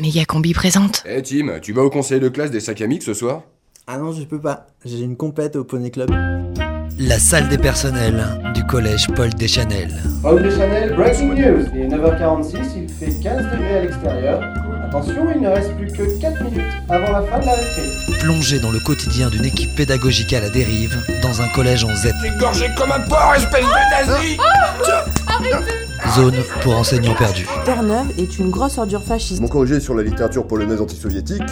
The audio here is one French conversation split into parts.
Méga Combi présente. Eh Tim, tu vas au conseil de classe des sacs à ce soir? Ah non, je peux pas. J'ai une compète au Poney Club. La salle des personnels du collège Paul Deschanel. Paul Deschanel, breaking news. Il est 9h46, il fait 15 degrés à l'extérieur. Attention, il ne reste plus que 4 minutes avant la fin de la récré. Plongé dans le quotidien d'une équipe pédagogique à la dérive, dans un collège en Z. gorgé comme un porc, espèce de nazi Zone pour enseignants perdus. Terre-Neuve est une grosse ordure fasciste. Mon corrigé sur la littérature polonaise anti-soviétique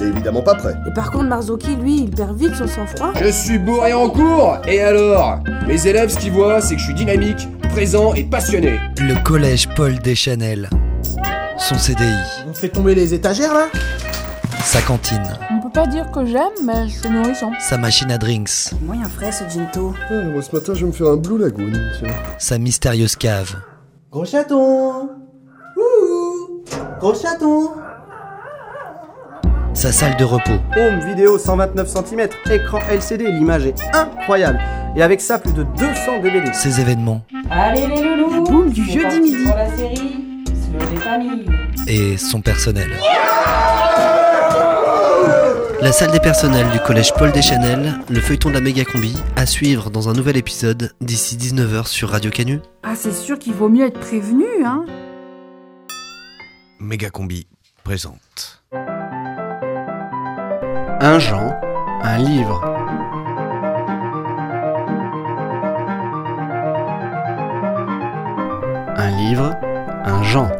n'est évidemment pas prêt. Et par contre, Marzocchi, lui, il perd vite son sang-froid. Je suis bourré en cours Et alors? Mes élèves, ce qu'ils voient, c'est que je suis dynamique, présent et passionné. Le collège Paul Deschanel. Son CDI. On fait tomber les étagères là? Sa cantine. On peut pas dire que j'aime, mais c'est nourrissant. Sa machine à drinks. Moyen frais ce ginto. Ah, moi ce matin je vais me faire un Blue Lagoon, tiens. Sa mystérieuse cave. Gros chaton Ouh Gros chaton Sa salle de repos. Home vidéo 129 cm, écran LCD, l'image est incroyable. Et avec ça, plus de 200 DVD. Ses événements. Allez les loulous La boum du jeudi midi. Pour la série, des familles. Et son personnel. La salle des personnels du collège Paul Deschanel, le feuilleton de la méga combi, à suivre dans un nouvel épisode d'ici 19h sur Radio Canu. Ah, c'est sûr qu'il vaut mieux être prévenu, hein. Méga combi présente. Un Jean, un livre. Un livre, un Jean.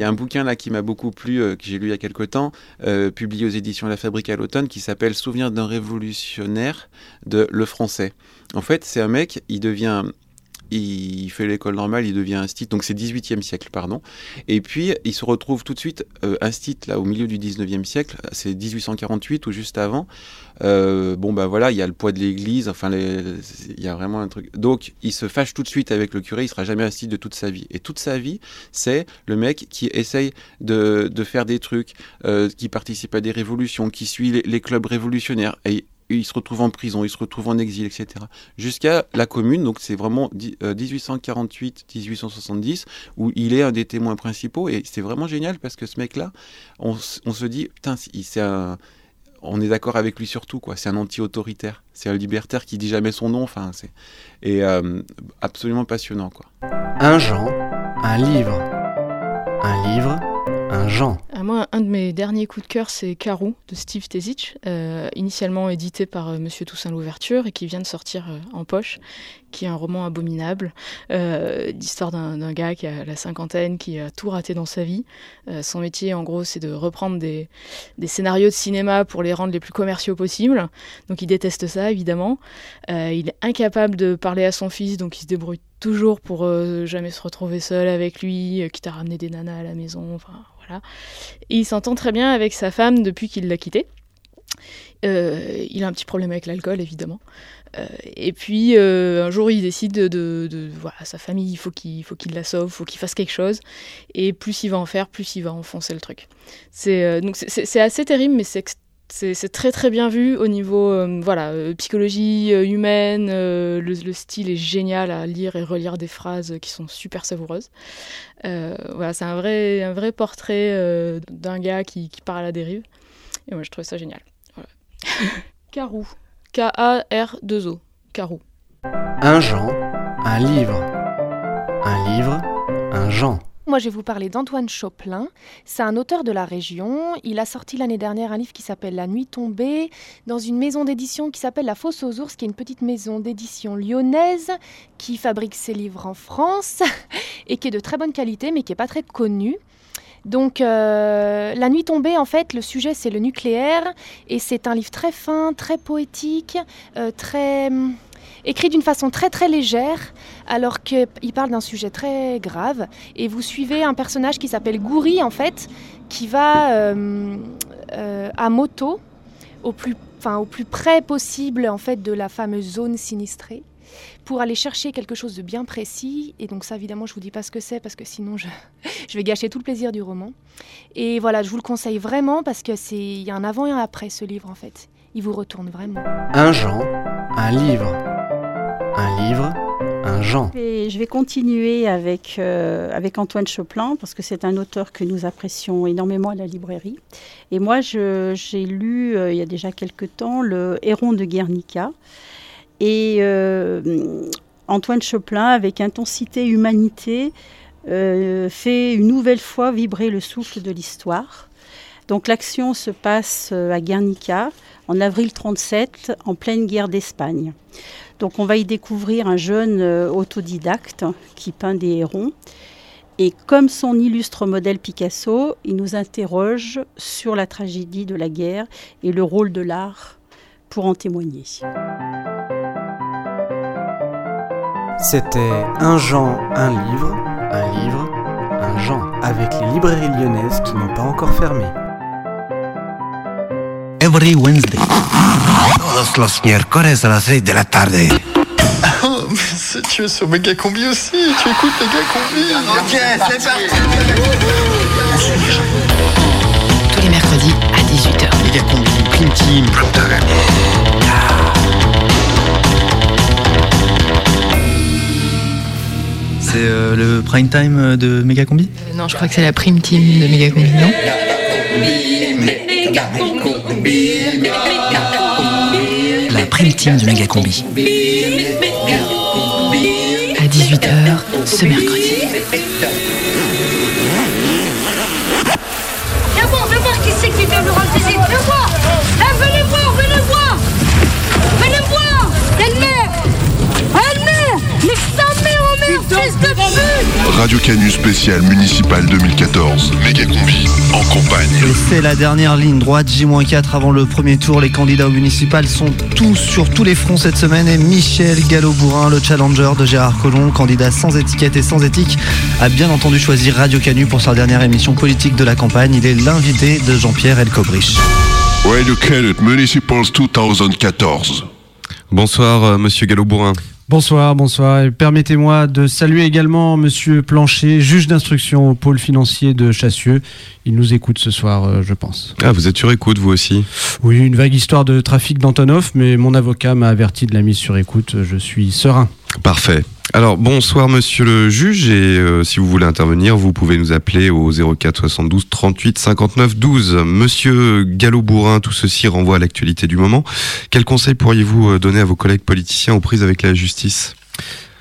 Il y a un bouquin là qui m'a beaucoup plu, euh, que j'ai lu il y a quelque temps, euh, publié aux éditions La Fabrique à l'automne, qui s'appelle Souvenir d'un révolutionnaire de Le Français. En fait, c'est un mec, il devient. Il fait l'école normale, il devient instit, donc c'est 18e siècle, pardon. Et puis, il se retrouve tout de suite euh, instit, là, au milieu du 19e siècle, c'est 1848 ou juste avant. Euh, bon, bah voilà, il y a le poids de l'église, enfin, il y a vraiment un truc. Donc, il se fâche tout de suite avec le curé, il sera jamais instit de toute sa vie. Et toute sa vie, c'est le mec qui essaye de, de faire des trucs, euh, qui participe à des révolutions, qui suit les, les clubs révolutionnaires. Et il se retrouve en prison, il se retrouve en exil, etc. Jusqu'à la commune, donc c'est vraiment di- euh, 1848-1870, où il est un des témoins principaux. Et c'est vraiment génial parce que ce mec-là, on, se dit, putain. On est d'accord avec lui surtout, quoi. C'est un anti-autoritaire. C'est un libertaire qui dit jamais son nom. Enfin, c'est et euh, absolument passionnant, quoi. Un Jean, un livre. Un livre, un Jean. Euh, moi, un de mes derniers coups de cœur, c'est Carou de Steve Tezich, euh, initialement édité par euh, Monsieur Toussaint Louverture et qui vient de sortir euh, en poche, qui est un roman abominable, d'histoire d'un gars qui a la cinquantaine, qui a tout raté dans sa vie. Son métier, en gros, c'est de reprendre des, des scénarios de cinéma pour les rendre les plus commerciaux possibles. Donc il déteste ça, évidemment. Il est incapable de parler à son fils, donc il se débrouille toujours pour euh, jamais se retrouver seul avec lui, euh, quitte à ramener des nanas à la maison, enfin voilà. Il s'entend très bien avec sa femme depuis qu'il l'a quitté. Euh, il a un petit problème avec l'alcool, évidemment. Euh, et puis, un jour, il décide de... voilà, sa famille, il faut qu'il la sauve, il faut qu'il fasse quelque chose. Et plus il va en faire, plus il va enfoncer le truc. C'est donc c'est- assez terrible, mais c'est c'est très très bien vu au niveau euh, voilà euh, psychologie euh, humaine. euh, le, le style est génial à lire et relire des phrases qui sont super savoureuses. Euh, voilà, c'est un vrai un vrai portrait euh, d'un gars qui, qui part à la dérive. Et moi, je trouve ça génial. Voilà. Carou. K-A-R-2-O. Carou. Un Jean, un livre. Un livre, un Jean. Moi, je vais vous parler d'Antoine Choplin. C'est un auteur de la région. Il a sorti l'année dernière un livre qui s'appelle La Nuit tombée dans une maison d'édition qui s'appelle La Fosse aux Ours, qui est une petite maison d'édition lyonnaise qui fabrique ses livres en France et qui est de très bonne qualité, mais qui n'est pas très connue. Donc, euh, La Nuit tombée, en fait, le sujet c'est le nucléaire et c'est un livre très fin, très poétique, euh, très hum, écrit d'une façon très très légère, alors qu'il parle d'un sujet très grave. Et vous suivez un personnage qui s'appelle Gouri, en fait, qui va euh, euh, à moto au plus, enfin, au plus près possible en fait de la fameuse zone sinistrée pour aller chercher quelque chose de bien précis. Et donc ça, évidemment, je vous dis pas ce que c'est parce que sinon je, je vais gâcher tout le plaisir du roman. Et voilà, je vous le conseille vraiment parce que c'est il y a un avant et un après ce livre en fait. Il vous retourne vraiment. Un Jean, un livre. Un livre, un Jean. Et je vais continuer avec, euh, avec Antoine Choplin, parce que c'est un auteur que nous apprécions énormément à la librairie. Et moi, j'ai lu, euh, il y a déjà quelque temps, Le Héron de Guernica. Et euh, Antoine Choplin, avec intensité et humanité, fait une nouvelle fois vibrer le souffle de l'histoire. Donc l'action se passe à Guernica en avril 37, en pleine guerre d'Espagne. Donc on va y découvrir un jeune euh, autodidacte qui peint des hérons. Et comme son illustre modèle Picasso, il nous interroge sur la tragédie de la guerre et le rôle de l'art pour en témoigner. C'était Un Jean, un livre, un livre, un Jean, avec les librairies lyonnaises qui n'ont pas encore fermé. Every Wednesday. Todos los miércoles a las 6 de la tarde. Oh, mais tu es sur Méga Combi aussi, tu écoutes Méga Combi. Ok, c'est parti. Tous les mercredis à 18h. Méga Combi, Prime Team. C'est euh, le prime time de Megacombi Non, je crois que c'est la prime team de Megacombi, non? La prime team de Megacombi. À 18h ce mercredi. Viens voir, viens voir qui c'est qui vient nous rendre visite. Viens voir. Eh, venez voir, venez voir. Venez voir. Elle-mère. Elle-mère. Mais sa mère, Radio Canu spécial municipal 2014. Méga combi en campagne. Et c'est la dernière ligne droite, J-4 avant le premier tour. Les candidats au municipal sont tous sur tous les fronts cette semaine. Et Michel Gallo-Bourrin, le challenger de Gérard Collomb, candidat sans étiquette et sans éthique, a bien entendu choisi Radio Canu pour sa dernière émission politique de la campagne. Il est l'invité de Jean-Pierre Elkobrich. Radio Canu Municipals 2014. Bonsoir, euh, monsieur Gallo-Bourrin. Bonsoir, bonsoir. Et Permettez-moi de saluer également Monsieur Plancher, juge d'instruction au pôle financier de Chassieux. Il nous écoute ce soir, euh, je pense. Ah, vous êtes sur écoute, vous aussi Oui, une vague histoire de trafic d'Antonov, mais mon avocat m'a averti de la mise sur écoute. Je suis serein. Parfait. Alors, bonsoir, monsieur le juge, et euh, si vous voulez intervenir, vous pouvez nous appeler au 04 72 38 59 12. Monsieur Gallo-Bourrin, tout ceci renvoie à l'actualité du moment. Quel conseil pourriez-vous euh, donner à vos collègues politiciens aux prises avec la justice?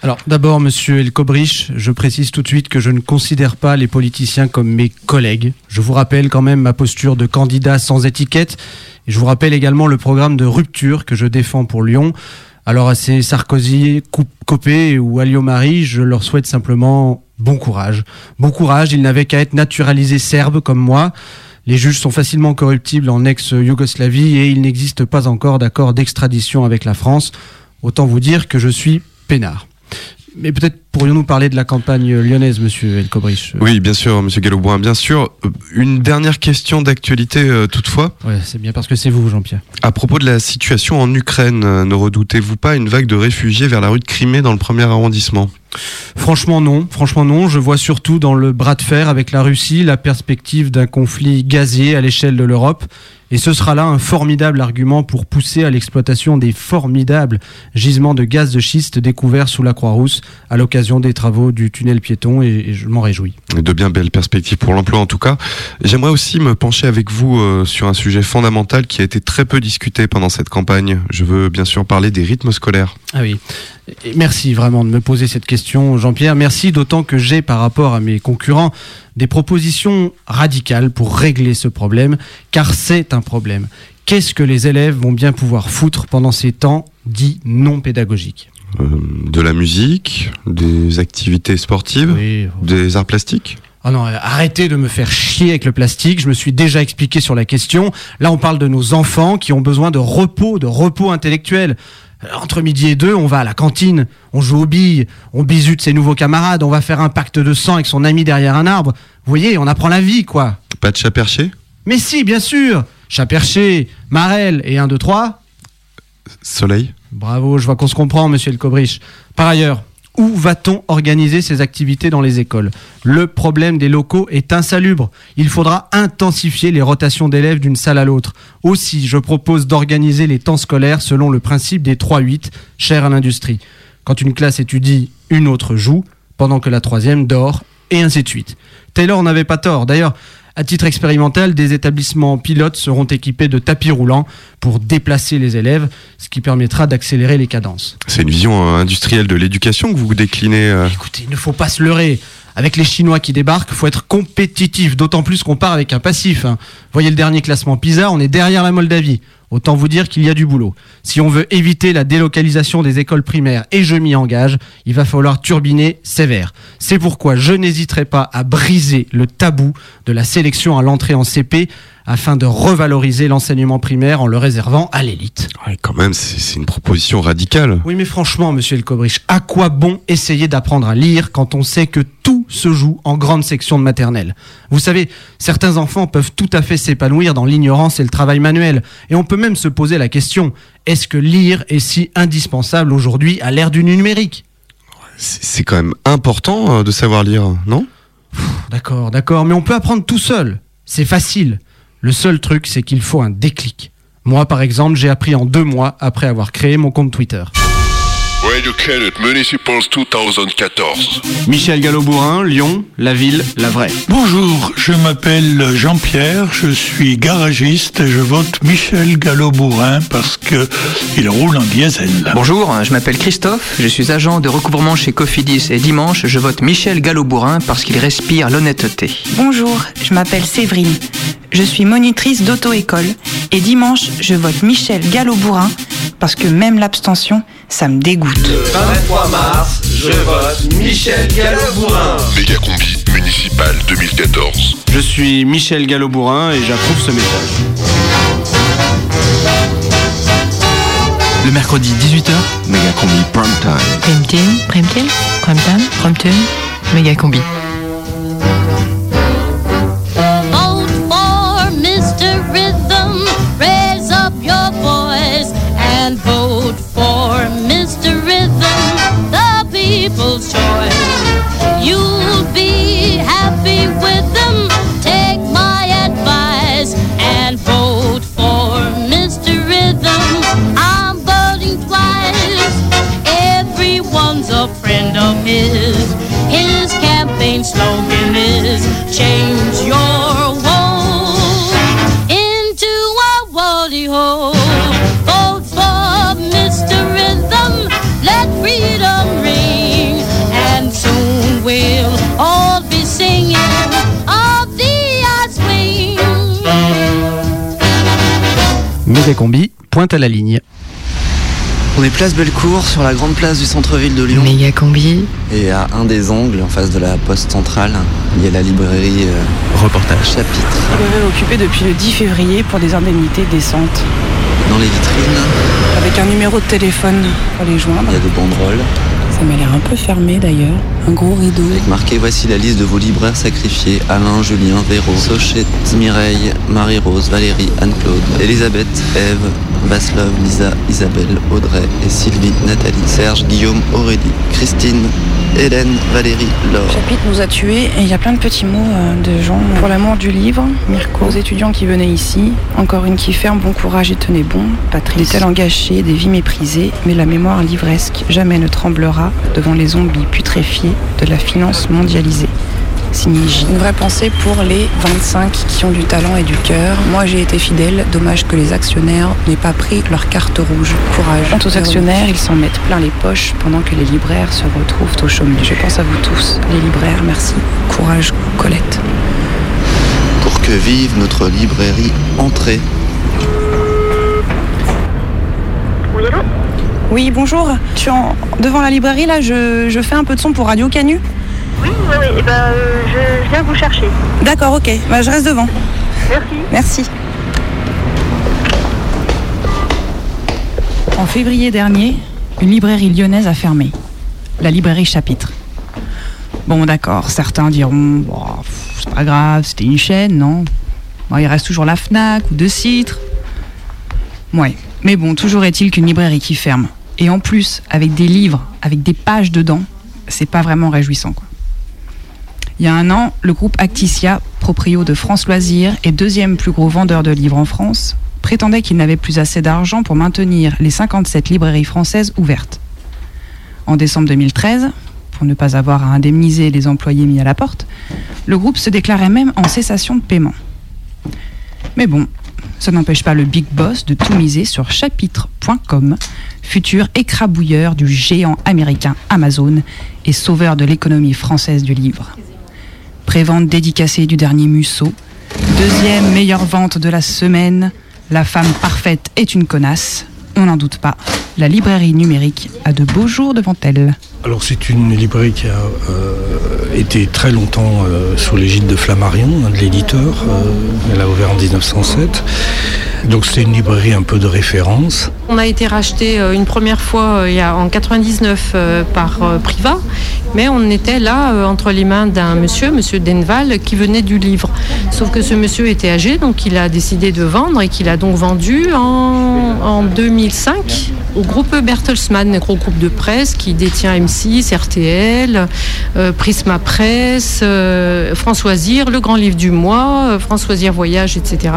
Alors, d'abord, monsieur Elkobrich, je précise tout de suite que je ne considère pas les politiciens comme mes collègues. Je vous rappelle quand même ma posture de candidat sans étiquette. Et je vous rappelle également le programme de rupture que je défends pour Lyon. Alors, à ces Sarkozy, Copé ou Alliot-Marie, je leur souhaite simplement bon courage. Bon courage, ils n'avaient qu'à être naturalisés serbes comme moi. Les juges sont facilement corruptibles en ex-Yougoslavie et il n'existe pas encore d'accord d'extradition avec la France. Autant vous dire que je suis peinard. Mais peut-être pourrions-nous parler de la campagne lyonnaise, monsieur Elkobrich Oui, bien sûr, monsieur Gallo-Bourrin, bien sûr. Euh, Une dernière question d'actualité euh, toutefois. Ouais, c'est bien parce que c'est vous, Jean-Pierre. À propos de la situation en Ukraine, euh, ne redoutez-vous pas une vague de réfugiés vers la rue de Crimée dans le premier arrondissement? Franchement non, franchement non. Je vois surtout dans le bras de fer avec la Russie la perspective d'un conflit gazier à l'échelle de l'Europe. Et ce sera là un formidable argument pour pousser à l'exploitation des formidables gisements de gaz de schiste découverts sous la Croix-Rousse à l'occasion des travaux du tunnel piéton et, je m'en réjouis. De bien belles perspectives pour l'emploi en tout cas. J'aimerais aussi me pencher avec vous euh, sur un sujet fondamental qui a été très peu discuté pendant cette campagne. Je veux bien sûr parler des rythmes scolaires. Ah oui. Et merci vraiment de me poser cette question, Jean-Pierre. Merci d'autant que j'ai, par rapport à mes concurrents, des propositions radicales pour régler ce problème, car c'est un problème. Qu'est-ce que les élèves vont bien pouvoir foutre pendant ces temps dits non pédagogiques? Euh, de la musique, des activités sportives, des arts plastiques? Ah non, euh, arrêtez de me faire chier avec le plastique. Je me suis déjà expliqué sur la question. Là, on parle de nos enfants qui ont besoin de repos, de repos intellectuel. Euh, Entre midi et deux, on va à la cantine, on joue aux billes, on bisute ses nouveaux camarades, on va faire un pacte de sang avec son ami derrière un arbre. Vous voyez, on apprend la vie, quoi. Pas de chat perché? Mais si, bien sûr Chat perché, Marel et 1, 2, 3. Soleil Bravo, je vois qu'on se comprend, monsieur Elkobrich. Par ailleurs, où va-t-on organiser ces activités dans les écoles? Le problème des locaux est insalubre. Il faudra intensifier les rotations d'élèves d'une salle à l'autre. Aussi, je propose d'organiser les temps scolaires selon le principe des 3-8, cher à l'industrie. Quand une classe étudie, une autre joue, pendant que la troisième dort, et ainsi de suite. Taylor n'avait pas tort. D'ailleurs, à titre expérimental, des établissements pilotes seront équipés de tapis roulants pour déplacer les élèves, ce qui permettra d'accélérer les cadences. C'est une vision euh, industrielle de l'éducation que vous déclinez. euh. Écoutez, il ne faut pas se leurrer. Avec les Chinois qui débarquent, faut être compétitif, d'autant plus qu'on part avec un passif. hein. Voyez le dernier classement PISA, on est derrière la Moldavie. Autant vous dire qu'il y a du boulot. Si on veut éviter la délocalisation des écoles primaires, et je m'y engage, il va falloir turbiner sévère. C'est pourquoi je n'hésiterai pas à briser le tabou de la sélection à l'entrée en CP afin de revaloriser l'enseignement primaire en le réservant à l'élite. Ouais, quand même, c'est une proposition radicale. Oui, mais franchement, monsieur Elkobrich, à quoi bon essayer d'apprendre à lire quand on sait que tout se joue en grande section de maternelle? Vous savez, certains enfants peuvent tout à fait s'épanouir dans l'ignorance et le travail manuel. Et on peut même se poser la question, est-ce que lire est si indispensable aujourd'hui à l'ère du numérique? C'est c'est quand même important euh, de savoir lire, non? D'accord, d'accord, mais on peut apprendre tout seul. C'est facile. Le seul truc, c'est qu'il faut un déclic. Moi, par exemple, j'ai appris en deux mois après avoir créé mon compte Twitter. Educated Municipals 2014. Michel Gallo-Bourrin, Lyon, la ville, la vraie. Bonjour, je m'appelle Jean-Pierre, je suis garagiste et je vote Michel Gallo-Bourrin parce que il roule en diesel. Bonjour, je m'appelle Christophe, je suis agent de recouvrement chez Cofidis et dimanche, je vote Michel Gallo-Bourrin parce qu'il respire l'honnêteté. Bonjour, je m'appelle Séverine. Je suis monitrice d'auto-école et dimanche, je vote Michel Gallo-Bourrin parce que même l'abstention, ça me dégoûte. 23 mars, je vote Michel Gallo-Bourrin. Mégacombi municipal 2014. Je suis Michel Gallo-Bourrin et j'approuve ce message. Le mercredi 18h, Mégacombi Prime Time. Prime Team, Prime Team, Prime Time, Prime Team, méga choice. You'll be happy with them. Take my advice and vote for Mr. Rhythm. I'm voting twice. Everyone's a friend of his. His campaign slogan is change your À la ligne. On est place Bellecour, sur la grande place du centre-ville de Lyon. Méga combi. Et à un des angles, en face de la poste centrale, il y a la librairie euh, Reportage. Chapitre. Librairie occupée depuis le 10 février pour des indemnités décentes. Dans les vitrines, Avec un numéro de téléphone pour les joindre. il y a des banderoles. Ça m'a l'air un peu fermé d'ailleurs. Un gros rideau. Avec marqué voici la liste de vos libraires sacrifiés Alain, Julien, Véro, Sochette, Mireille, Marie-Rose, Valérie, Anne-Claude, Elisabeth, Eve, Vaslov, Lisa, Isabelle, Audrey et Sylvie, Nathalie, Serge, Guillaume, Aurélie, Christine, Hélène, Valérie, Laure. Chapitre nous a tués et il y a plein de petits mots euh, de gens pour l'amour du livre. Mirko, aux étudiants qui venaient ici. Encore une qui ferme, bon courage et tenez bon. Patrice, des talents gâchés, des vies méprisées, mais la mémoire livresque jamais ne tremblera devant les zombies putréfiés de la finance mondialisée. Une vraie pensée pour les 25 qui ont du talent et du cœur. Moi j'ai été fidèle, dommage que les actionnaires n'aient pas pris leur carte rouge. Courage. Quant aux actionnaires, ils s'en mettent plein les poches pendant que les libraires se retrouvent au chômage. Je pense à vous tous, les libraires, merci. Courage, Colette. Pour que vive notre librairie entrée. Oui, bonjour. Je suis en- devant la librairie, là, je, je fais un peu de son pour Radio Canu. Oui, oui, oui. Eh ben, euh, je, je viens vous chercher. D'accord, ok. Bah, je reste devant. Merci. Merci. En février dernier, une librairie lyonnaise a fermé. La librairie Chapitre. Bon, d'accord, certains diront, Bon, pff, c'est pas grave, c'était une chaîne, non? Bon, Il reste toujours la FNAC ou De Citre. Ouais, mais bon, toujours est-il qu'une librairie qui ferme, et en plus avec des livres, avec des pages dedans, c'est pas vraiment réjouissant, quoi. Il y a un an, le groupe Acticia, proprio de France Loisirs et deuxième plus gros vendeur de livres en France, prétendait qu'il n'avait plus assez d'argent pour maintenir les 57 librairies françaises ouvertes. En décembre 2013, pour ne pas avoir à indemniser les employés mis à la porte, le groupe se déclarait même en cessation de paiement. Mais bon, ça n'empêche pas le big boss de tout miser sur chapitre.com, futur écrabouilleur du géant américain Amazon et sauveur de l'économie française du livre. Prévente dédicacée du dernier Musso, deuxième meilleure vente de la semaine, La femme parfaite est une connasse, on n'en doute pas, la librairie numérique a de beaux jours devant elle. Alors c'est une librairie qui a euh, été très longtemps euh, sous l'égide de Flammarion, de l'éditeur. Euh, elle a ouvert en 1907. Donc c'est une librairie un peu de référence. On a été racheté euh, une première fois euh, il y a, en 99 euh, par euh, Priva, mais on était là euh, entre les mains d'un monsieur, monsieur Denval, qui venait du livre. Sauf que ce monsieur était âgé, donc il a décidé de vendre et qu'il a donc vendu en, en 2005 au groupe Bertelsmann, un gros groupe de presse qui détient M6, RTL, euh, Prisma Presse, euh, Françoisir, Le Grand Livre du Mois, euh, Françoisir Voyage, etc.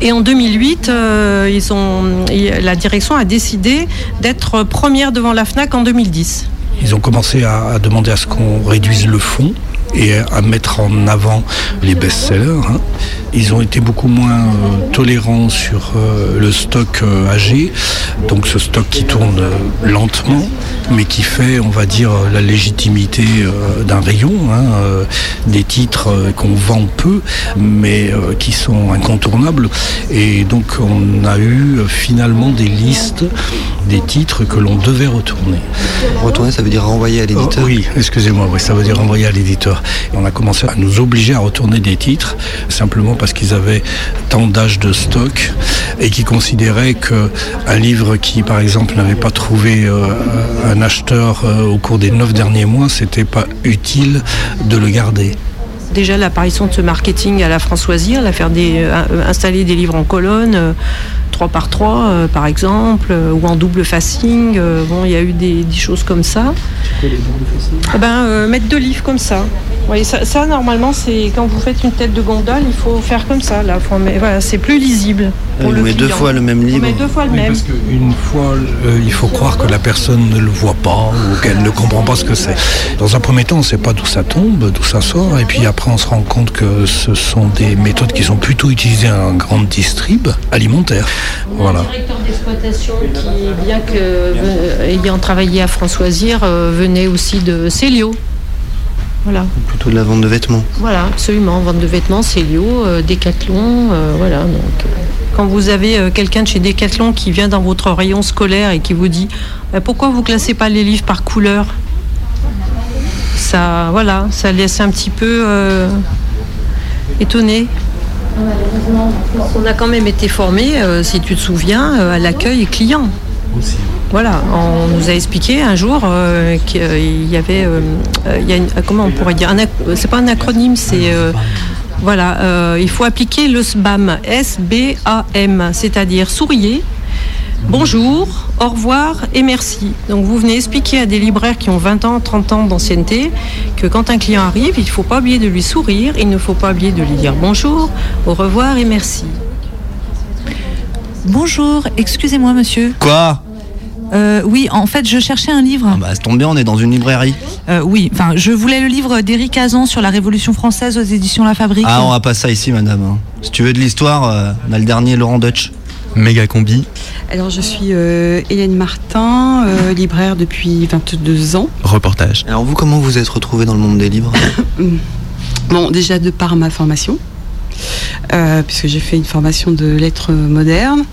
Et en 2008, euh, ils ont, la direction a décidé d'être première devant la FNAC en 2010. Ils ont commencé à, demander à ce qu'on réduise le fond et à mettre en avant les best-sellers. hein. Ils ont été beaucoup moins euh, tolérants sur euh, le stock euh, âgé, donc ce stock qui tourne euh, lentement, mais qui fait, on va dire, euh, la légitimité euh, d'un rayon, hein, euh, des titres euh, qu'on vend peu, mais euh, qui sont incontournables. Et donc on a eu euh, finalement des listes des titres que l'on devait retourner. Retourner, ça veut dire renvoyer à l'éditeur? Oh, Oui, excusez-moi, oui, ça veut dire envoyer à l'éditeur. Et On a commencé à nous obliger à retourner des titres, simplement parce qu'ils avaient tant d'âge de stock et qui considéraient qu'un livre qui, par exemple, n'avait pas trouvé euh, un acheteur euh, au cours des neuf derniers mois, c'était pas utile de le garder. Déjà l'apparition de ce marketing à la Françoisir, la faire des, euh, installer des livres en colonne, euh, 3 par 3 par exemple, euh, ou en double facing. euh, bon, il y a eu des, des choses comme ça. Eh ben, euh, mettre deux livres comme ça. Oui, ça, ça, normalement, c'est quand vous faites une tête de gondole, il faut faire comme ça. Là, Faut- mais voilà, c'est plus lisible. Pour On le met deux fois le même On livre. met deux fois le Oui, même. parce qu'une fois, euh, il faut croire que la personne ne le voit pas ou qu'elle ne comprend pas ce que c'est. Dans un premier temps, on ne sait pas d'où ça tombe, d'où ça sort, et puis après, on se rend compte que ce sont des méthodes qui sont plutôt utilisées en grande distrib alimentaire. Voilà. directeur d'exploitation qui, bien que euh, ayant travaillé à Françoisir, euh, venait aussi de Célio. Voilà. Plutôt de la vente de vêtements. Voilà, absolument. Vente de vêtements, Célio, euh, Décathlon, euh, voilà. Donc, euh, quand vous avez quelqu'un de chez Décathlon qui vient dans votre rayon scolaire et qui vous dit Euh, pourquoi vous classez pas les livres par couleur? Ça, voilà, ça laisse un petit peu euh, étonné. On a quand même été formé, si tu te souviens, euh, à l'accueil client. Voilà, on nous a expliqué un jour euh, qu'il y avait, euh, euh, il y a une- comment on pourrait dire, c'est pas un acronyme, c'est euh, voilà, euh, il faut appliquer le SBAM, S-B-A-M, c'est-à-dire souriez, bonjour, au revoir et merci. Donc vous venez expliquer à des libraires qui ont 20 ans, 30 ans d'ancienneté que quand un client arrive, il ne faut pas oublier de lui sourire, il ne faut pas oublier de lui dire bonjour, au revoir et merci. Bonjour, excusez-moi monsieur. Quoi? Euh, oui, en fait, je cherchais un livre. Bah, ça tombe bien, on est dans une librairie. Euh, oui, enfin, je voulais le livre d'Éric Azan sur la Révolution française aux éditions La Fabrique. Ah, on va pas ça ici, madame. hein. Si tu veux de l'histoire, euh, on a le dernier Laurent Dutch. Méga combi. Alors je suis euh, Hélène Martin, euh, libraire depuis 22 ans. Reportage. Alors vous, comment vous êtes retrouvé dans le monde des livres? Bon, déjà de par ma formation, euh, puisque j'ai fait une formation de lettres modernes.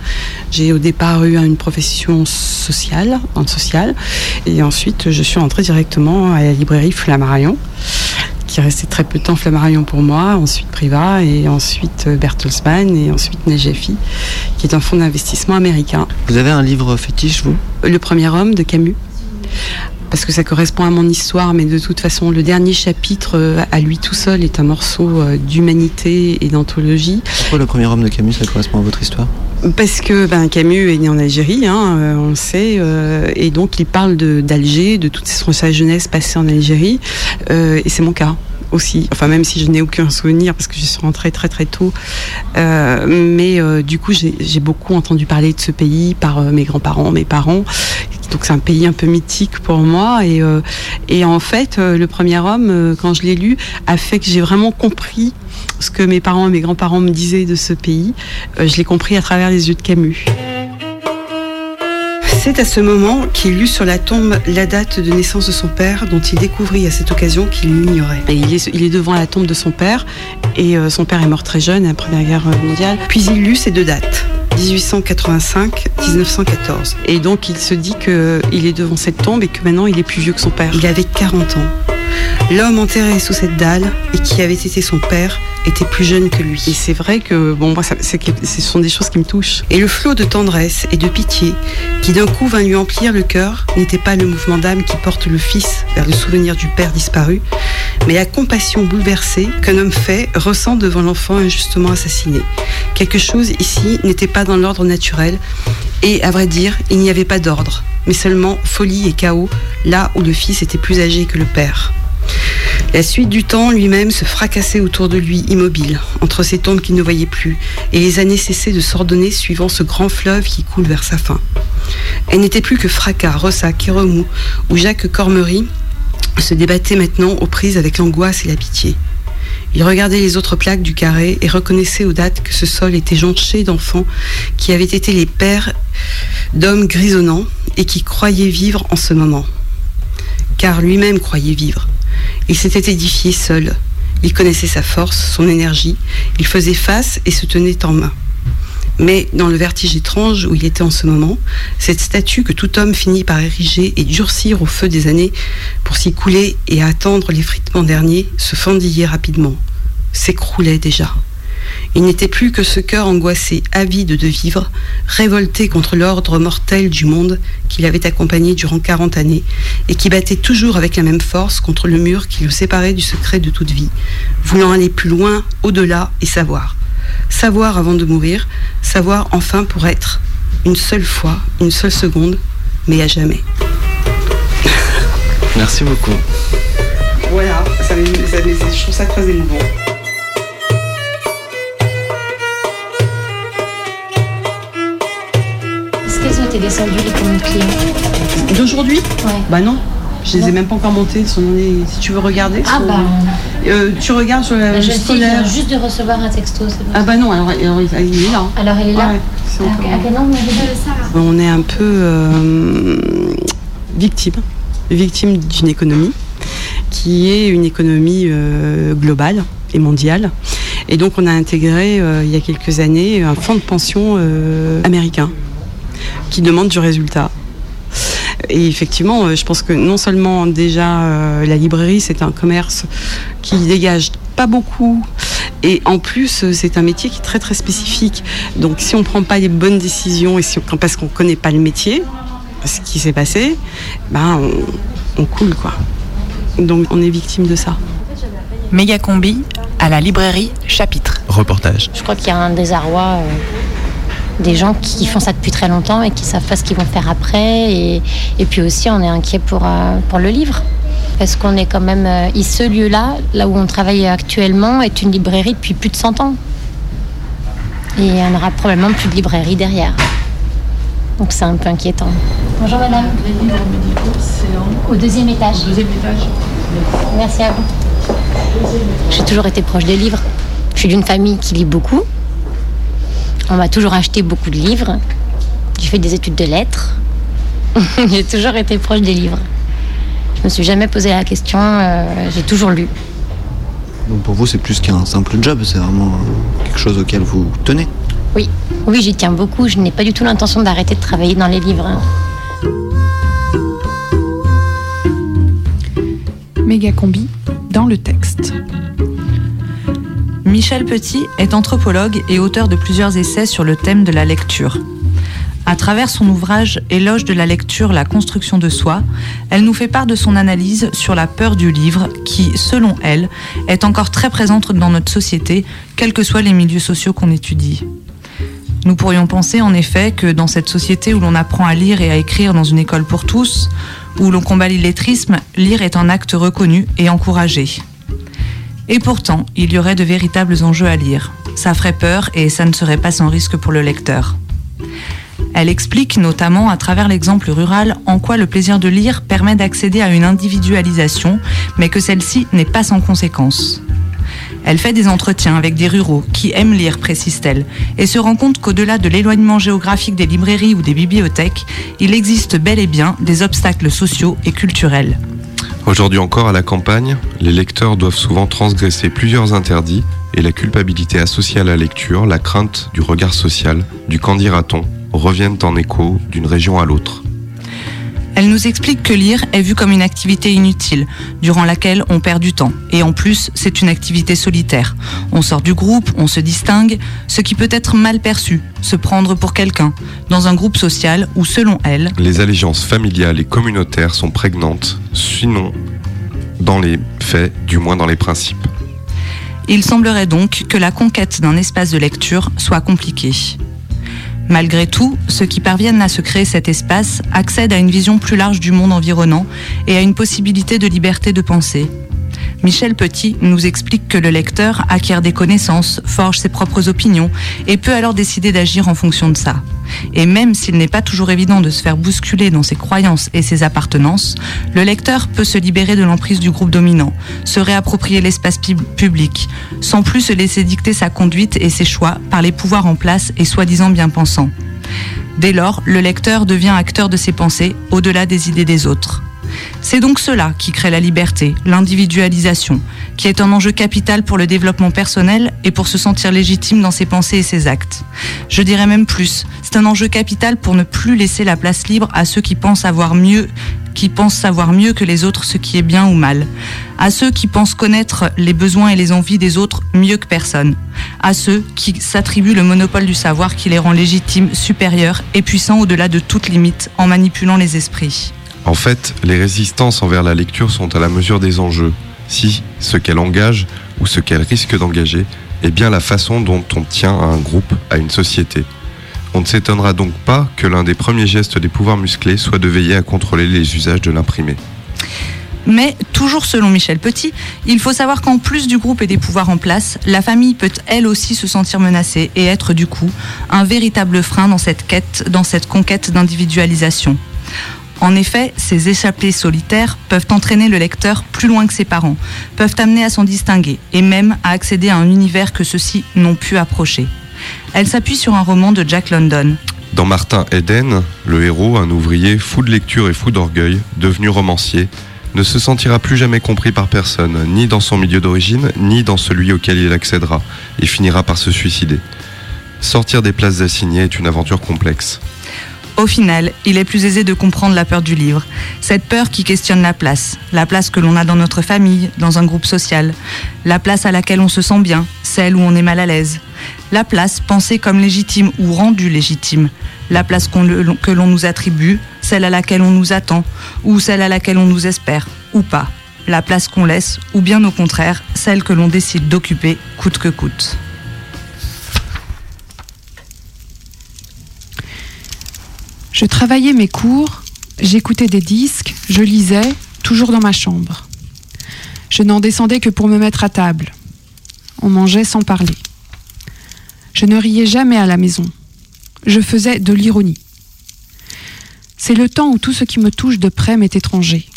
J'ai au départ eu une profession sociale, en social, et ensuite je suis entrée directement à la librairie Flammarion, qui restait très peu de temps Flammarion pour moi, ensuite Priva, et ensuite euh, Bertelsmann, et ensuite Negefi, qui est un fonds d'investissement américain. Vous avez un livre fétiche, vous? Le premier homme de Camus. Parce que ça correspond à mon histoire, mais de toute façon, le dernier chapitre, euh, à lui tout seul, est un morceau euh, d'humanité et d'anthologie. Pourquoi le premier homme de Camus, ça correspond à votre histoire? Parce que ben, Camus est né en Algérie, hein, euh, on le sait, euh, et donc il parle d'Alger, de, toute sa jeunesse passée en Algérie, euh, et c'est mon cas aussi. Enfin, même si je n'ai aucun souvenir parce que je suis rentrée très très tôt, Euh, mais euh, du coup j'ai beaucoup entendu parler de ce pays par euh, mes grands-parents, mes parents, Donc c'est un pays un peu mythique pour moi. Et, euh, et en fait, euh, le premier homme, quand je l'ai lu, a fait que j'ai vraiment compris ce que mes parents et mes grands-parents me disaient de ce pays. Je l'ai compris à travers les yeux de Camus. C'est à ce moment qu'il lut sur la tombe la date de naissance de son père, dont il découvrit à cette occasion qu'il l'ignorait. Il est, il est devant la tombe de son père, et euh, son père est mort très jeune à la Première Guerre mondiale. Puis il lut ces deux dates. 1885-1914. Et donc il se dit qu'il est devant cette tombe et que maintenant il est plus vieux que son père. Il avait 40 ans. L'homme enterré sous cette dalle et qui avait été son père était plus jeune que lui. Et c'est vrai que bon, moi, ça- c'est que- ce sont des choses qui me touchent. Et le flot de tendresse et de pitié qui d'un coup vint lui emplir le cœur n'était pas le mouvement d'âme qui porte le fils vers le souvenir du père disparu, mais la compassion bouleversée qu'un homme fait ressent devant l'enfant injustement assassiné. Quelque chose ici n'était pas dans l'ordre naturel et à vrai dire, il n'y avait pas d'ordre, mais seulement folie et chaos là où le fils était plus âgé que le père. La suite du temps lui-même se fracassait autour de lui, immobile, entre ces tombes qu'il ne voyait plus, et les années cessaient de s'ordonner suivant ce grand fleuve qui coule vers sa fin. Elle n'était plus que fracas, ressac et remous, où Jacques Cormery se débattait maintenant aux prises avec l'angoisse et la pitié. Il regardait les autres plaques du carré et reconnaissait aux dates que ce sol était jonché d'enfants qui avaient été les pères d'hommes grisonnants et qui croyaient vivre en ce moment. Car lui-même croyait vivre. Il s'était édifié seul. Il connaissait sa force, son énergie. Il faisait face et se tenait en main. Mais dans le vertige étrange où il était en ce moment, cette statue que tout homme finit par ériger et durcir au feu des années pour s'y couler et attendre l'effritement dernier se fendillait rapidement, s'écroulait déjà. Il n'était plus que ce cœur angoissé, avide de vivre, révolté contre l'ordre mortel du monde qu'il avait accompagné durant 40 années et qui battait toujours avec la même force contre le mur qui le séparait du secret de toute vie, voulant aller plus loin, au-delà et savoir. Savoir avant de mourir, savoir enfin pour être, une seule fois, une seule seconde, mais à jamais. Merci beaucoup. Voilà, ça, je trouve ça très émouvant. Les commandes clients D'aujourd'hui Bah non. Je les ai même pas encore sont les- Si tu veux regarder. Ah sont- bah. Euh, tu regardes sur la scolaire. vient juste de recevoir un texto. bon. Ah bah non, alors, alors, il il est là. Alors elle est là Ouais, Ah, vous On est un peu euh, victime, victime d'une économie qui est une économie euh, globale et mondiale. Et donc on a intégré il y a quelques années un fonds de pension américain qui demande du résultat. Et effectivement, euh, je pense que non seulement déjà euh, la librairie, c'est un commerce qui dégage pas beaucoup, et en plus, euh, c'est un métier qui est très très spécifique. Donc, si on prend pas les bonnes décisions et si on, parce qu'on connaît pas le métier, ce qui s'est passé, ben on, on coule quoi. Donc, on est victime de ça. Méga combi à la librairie Chapitre. Reportage. Je crois qu'il y a un désarroi euh, des gens qui font ça depuis très longtemps et qui savent pas ce qu'ils vont faire après. Et, et puis aussi, on est inquiet pour, euh, pour le livre. Parce qu'on est quand même. euh, et ce lieu-là, là où on travaille actuellement, est une librairie depuis plus de 100 ans. Et il y en aura probablement plus de librairie derrière. Donc c'est un peu inquiétant. Bonjour madame. Au deuxième étage. deuxième étage. Merci à vous. J'ai toujours été proche des livres. Je suis d'une famille qui lit beaucoup. On m'a toujours acheté beaucoup de livres. J'ai fait des études de lettres. J'ai toujours été proche des livres. Je me suis jamais posé la question. euh, J'ai toujours lu. Donc pour vous, c'est plus qu'un simple job, c'est vraiment quelque chose auquel vous tenez. Oui, oui, j'y tiens beaucoup. Je n'ai pas du tout l'intention d'arrêter de travailler dans les livres. Méga combi dans le texte. Michel Petit est anthropologue et auteur de plusieurs essais sur le thème de la lecture. À travers son ouvrage Éloge de la lecture, la construction de soi, elle nous fait part de son analyse sur la peur du livre qui, selon elle, est encore très présente dans notre société, quels que soient les milieux sociaux qu'on étudie. Nous pourrions penser en effet que dans cette société où l'on apprend à lire et à écrire dans une école pour tous, où l'on combat l'illettrisme, lire est un acte reconnu et encouragé. Et pourtant, il y aurait de véritables enjeux à lire. Ça ferait peur et ça ne serait pas sans risque pour le lecteur. Elle explique notamment à travers l'exemple rural en quoi le plaisir de lire permet d'accéder à une individualisation, mais que celle-ci n'est pas sans conséquences. Elle fait des entretiens avec des ruraux qui aiment lire, précise-t-elle, et se rend compte qu'au-delà de l'éloignement géographique des librairies ou des bibliothèques, il existe bel et bien des obstacles sociaux et culturels. Aujourd'hui encore, à la campagne, les lecteurs doivent souvent transgresser plusieurs interdits et la culpabilité associée à la lecture, la crainte du regard social, du qu'en reviennent en écho d'une région à l'autre. Elle nous explique que lire est vu comme une activité inutile, durant laquelle on perd du temps. Et en plus, c'est une activité solitaire. On sort du groupe, on se distingue, ce qui peut être mal perçu, se prendre pour quelqu'un, dans un groupe social où, selon elle, Les allégeances familiales et communautaires sont prégnantes, sinon dans les faits, du moins dans les principes. il semblerait donc que la conquête d'un espace de lecture soit compliquée. Malgré tout, ceux qui parviennent à se créer cet espace accèdent à une vision plus large du monde environnant et à une possibilité de liberté de pensée. Michel Petit nous explique que le lecteur acquiert des connaissances, forge ses propres opinions et peut alors décider d'agir en fonction de ça. Et même s'il n'est pas toujours évident de se faire bousculer dans ses croyances et ses appartenances, le lecteur peut se libérer de l'emprise du groupe dominant, se réapproprier l'espace pub- public, sans plus se laisser dicter sa conduite et ses choix par les pouvoirs en place et soi-disant bien pensants. Dès lors, le lecteur devient acteur de ses pensées au-delà des idées des autres. C'est donc cela qui crée la liberté, l'individualisation, qui est un enjeu capital pour le développement personnel et pour se sentir légitime dans ses pensées et ses actes. Je dirais même plus, c'est un enjeu capital pour ne plus laisser la place libre à ceux qui pensent avoir mieux qui pensent savoir mieux que les autres ce qui est bien ou mal, à ceux qui pensent connaître les besoins et les envies des autres mieux que personne, à ceux qui s'attribuent le monopole du savoir qui les rend légitimes, supérieurs et puissants au-delà de toute limite en manipulant les esprits. En fait, les résistances envers la lecture sont à la mesure des enjeux. Si ce qu'elle engage ou ce qu'elle risque d'engager est bien la façon dont on tient à un groupe, à une société. On ne s'étonnera donc pas que l'un des premiers gestes des pouvoirs musclés soit de veiller à contrôler les usages de l'imprimé. Mais, toujours selon Michel Petit, il faut savoir qu'en plus du groupe et des pouvoirs en place, la famille peut elle aussi se sentir menacée et être du coup un véritable frein dans cette quête, dans cette conquête d'individualisation. En effet, ces échappées solitaires peuvent entraîner le lecteur plus loin que ses parents, peuvent amener à s'en distinguer et même à accéder à un univers que ceux-ci n'ont pu approcher. Elle s'appuie sur un roman de Jack London. Dans Martin Eden, le héros, un ouvrier fou de lecture et fou d'orgueil, devenu romancier, ne se sentira plus jamais compris par personne, ni dans son milieu d'origine, ni dans celui auquel il accédera, et finira par se suicider. Sortir des places assignées est une aventure complexe. Au final, il est plus aisé de comprendre la peur du livre. Cette peur qui questionne la place. La place que l'on a dans notre famille, dans un groupe social. La place à laquelle on se sent bien, celle où on est mal à l'aise. La place pensée comme légitime ou rendue légitime. La place que l'on nous attribue, celle à laquelle on nous attend, ou celle à laquelle on nous espère, ou pas. La place qu'on laisse, ou bien au contraire, celle que l'on décide d'occuper, coûte que coûte. Je travaillais mes cours, j'écoutais des disques, je lisais, toujours dans ma chambre. Je n'en descendais que pour me mettre à table. On mangeait sans parler. Je ne riais jamais à la maison. Je faisais de l'ironie. C'est le temps où tout ce qui me touche de près m'est étranger.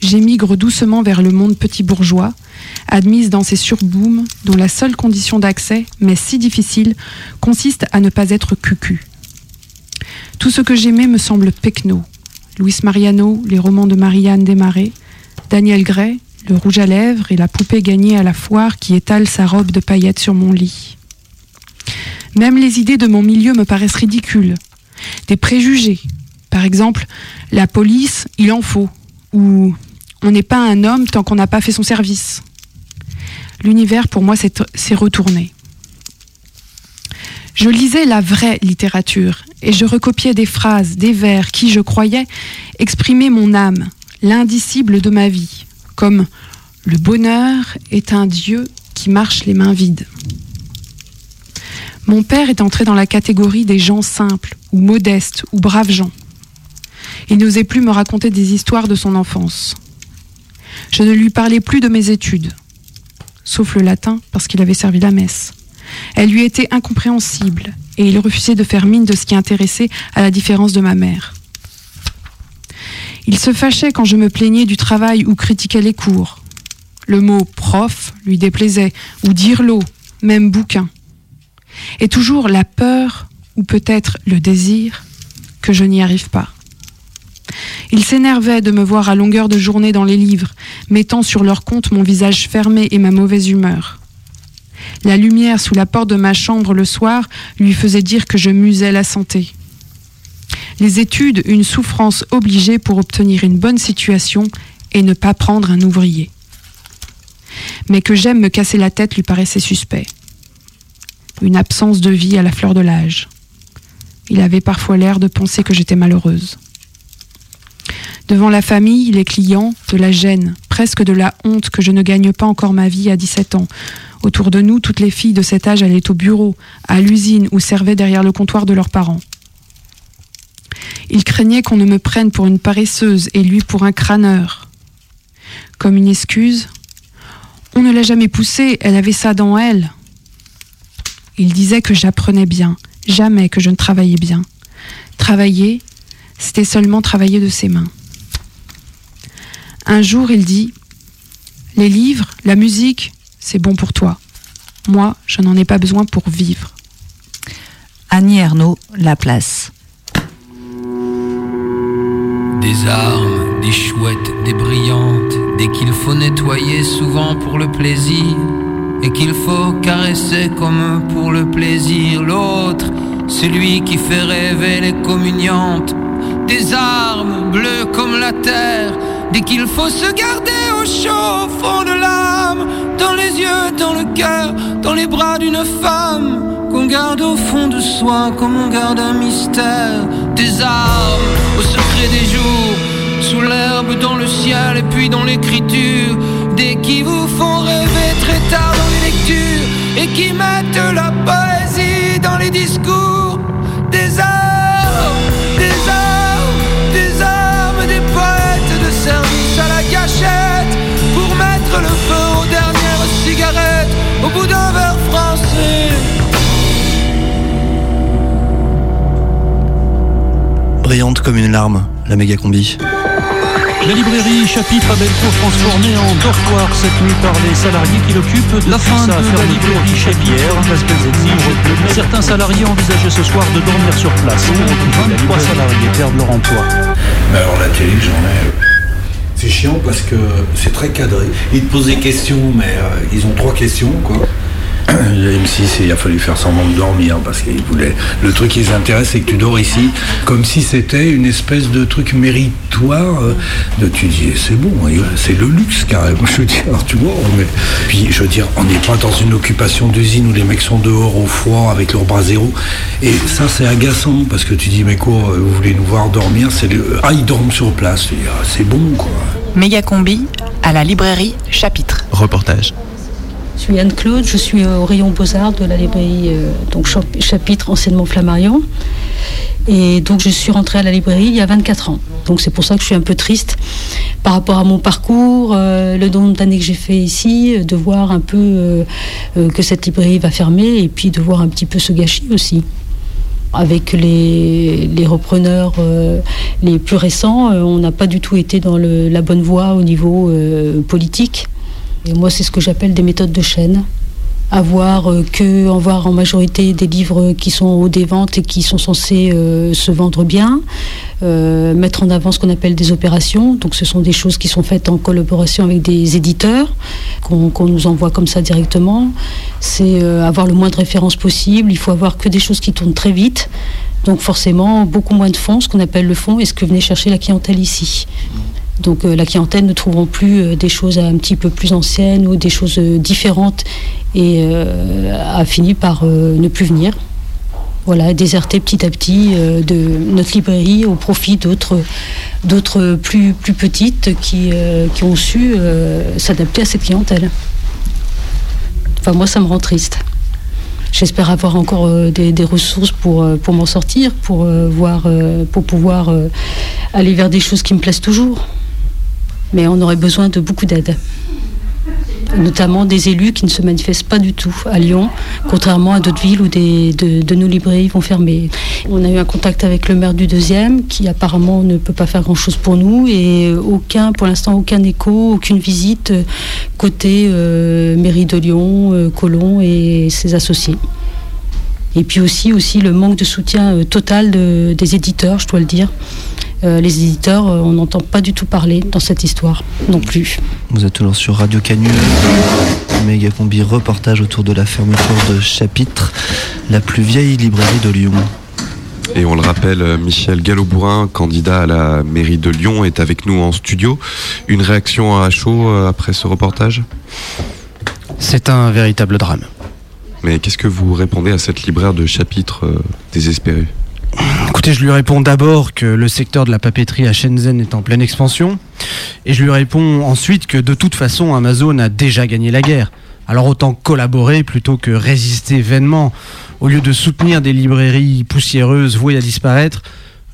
J'émigre doucement vers le monde petit bourgeois, admise dans ces surbooms dont la seule condition d'accès, mais si difficile, consiste à ne pas être cucu. Tout ce que j'aimais me semble pecno. Luis Mariano, les romans de Marianne Desmarais, Daniel Gray, le rouge à lèvres et la poupée gagnée à la foire qui étale sa robe de paillettes sur mon lit. Même les idées de mon milieu me paraissent ridicules. Des préjugés. Par exemple, la police, il en faut. Ou on n'est pas un homme tant qu'on n'a pas fait son service. L'univers, pour moi, s'est s'est retourné. Je lisais la vraie littérature et je recopiais des phrases, des vers qui, je croyais, exprimaient mon âme, l'indicible de ma vie, comme le bonheur est un Dieu qui marche les mains vides. Mon père est entré dans la catégorie des gens simples, ou modestes, ou braves gens. Il n'osait plus me raconter des histoires de son enfance. Je ne lui parlais plus de mes études, sauf le latin parce qu'il avait servi la messe. Elle lui était incompréhensible, et il refusait de faire mine de ce qui intéressait à la différence de ma mère. Il se fâchait quand je me plaignais du travail ou critiquais les cours. Le mot prof lui déplaisait, ou dire l'eau, même bouquin. Et toujours la peur, ou peut-être le désir, que je n'y arrive pas. Il s'énervait de me voir à longueur de journée dans les livres, mettant sur leur compte mon visage fermé et ma mauvaise humeur. La lumière sous la porte de ma chambre le soir lui faisait dire que je musais la santé. Les études, une souffrance obligée pour obtenir une bonne situation et ne pas prendre un ouvrier. Mais que j'aime me casser la tête lui paraissait suspect. Une absence de vie à la fleur de l'âge. Il avait parfois l'air de penser que j'étais malheureuse. Devant la famille, les clients, de la gêne, presque de la honte que je ne gagne pas encore ma vie à 17 ans. Autour de nous, toutes les filles de cet âge allaient au bureau, à l'usine ou servaient derrière le comptoir de leurs parents. Il craignait qu'on ne me prenne pour une paresseuse et lui pour un crâneur. Comme une excuse, on ne l'a jamais poussée, elle avait ça dans elle. Il disait que j'apprenais bien, jamais que je ne travaillais bien. Travailler, c'était seulement travailler de ses mains. Un jour, il dit Les livres, la musique, c'est bon pour toi. Moi, je n'en ai pas besoin pour vivre. Annie Ernaux, La Place. Des armes, des chouettes, des brillantes, des qu'il faut nettoyer souvent pour le plaisir, et qu'il faut caresser comme pour le plaisir l'autre, celui qui fait rêver les communiantes. Des armes bleues comme la terre, dès qu'il faut se garder au chaud au fond de l'âme, dans les yeux, dans le cœur, dans les bras d'une femme, qu'on garde au fond de soi comme on garde un mystère. Des armes au secret des jours, sous l'herbe, dans le ciel et puis dans l'écriture, des qui vous font rêver très tard dans les lectures et qui mettent la poésie dans les discours. Brillante comme une larme, la méga combi. La librairie Chapitre à Bellecour transformée en dortoir cette nuit par les salariés qui l'occupent La fin de la librairie Chapitre, parce qu'elles exigent. Certains salariés envisageaient ce soir de dormir sur place. 23 salariés perdent leur emploi. Mais alors la télé, j'en ai. C'est chiant parce que c'est très cadré. Ils te posent des questions, mais euh, ils ont trois questions, quoi. Le M6, il a fallu faire semblant de dormir parce qu'ils voulaient. Le truc qui les intéresse, c'est que tu dors ici, comme si c'était une espèce de truc méritoire. euh, De, tu dis, c'est bon, hein, c'est le luxe carrément. Je veux dire, tu vois. Mais, puis, je veux dire, on n'est pas dans une occupation d'usine où les mecs sont dehors au froid avec leurs bras zéro. Et ça, c'est agaçant parce que tu dis, mais quoi, euh, vous voulez nous voir dormir C'est le... Ah, ils dorment sur place. Ah, c'est bon, quoi. Méga combi à la librairie Chapitre. Reportage. Je suis Anne-Claude, je suis au rayon Beaux-Arts de la librairie euh, donc chap- chapitre anciennement Flammarion. Et donc je suis rentrée à la librairie il y a 24 ans. Donc c'est pour ça que je suis un peu triste par rapport à mon parcours, euh, le nombre d'années que j'ai fait ici, euh, de voir un peu que cette librairie va fermer et puis de voir un petit peu ce gâchis aussi. Avec les, repreneurs les plus récents, on n'a pas du tout été dans la bonne voie au niveau politique. Moi, c'est ce que j'appelle des méthodes de chaîne. Avoir euh, que, en majorité des livres qui sont au haut des ventes et qui sont censés euh, se vendre bien. Euh, mettre en avant ce qu'on appelle des opérations. Donc, ce sont des choses qui sont faites en collaboration avec des éditeurs, qu'on nous envoie comme ça directement. C'est avoir le moins de références possible. Il faut avoir que des choses qui tournent très vite. Donc, forcément, beaucoup moins de fonds, ce qu'on appelle le fonds, et ce que venait chercher la clientèle ici. Donc euh, la clientèle ne trouveront plus euh, des choses un petit peu plus anciennes ou des choses euh, différentes et a fini par ne plus venir. Voilà, déserter petit à petit de notre librairie au profit d'autres, plus, petites qui, ont su s'adapter à cette clientèle. Enfin, moi, ça me rend triste. J'espère avoir encore des, ressources pour, m'en sortir, pour, voir, pour pouvoir aller vers des choses qui me plaisent toujours. Mais on aurait besoin de beaucoup d'aide. notamment des élus qui ne se manifestent pas du tout à Lyon, contrairement à d'autres villes où des, de, nos librairies vont fermer. On a eu un contact avec le maire du deuxième qui apparemment ne peut pas faire grand-chose pour nous et aucun, pour l'instant, aucun écho, aucune visite euh, côté euh, mairie de Lyon, euh, Colomb et ses associés. Et puis aussi, aussi le manque de soutien total de- des éditeurs, je dois le dire. Euh, les éditeurs, euh, on n'entend pas du tout parler dans cette histoire non plus. Vous êtes toujours sur Radio Canu, méga combi reportage autour de la fermeture de Chapitre, la plus vieille librairie de Lyon. Et on le rappelle, euh, Michel Gallo-Bourrin, candidat à la mairie de Lyon, est avec nous en studio. Une réaction à chaud après ce reportage? C'est un véritable drame. Mais qu'est-ce que vous répondez à cette libraire de chapitre désespérée? Écoutez, je lui réponds d'abord que le secteur de la papeterie à Shenzhen est en pleine expansion. Et je lui réponds ensuite que de toute façon, Amazon a déjà gagné la guerre. Alors autant collaborer plutôt que résister vainement. Au lieu de soutenir des librairies poussiéreuses vouées à disparaître,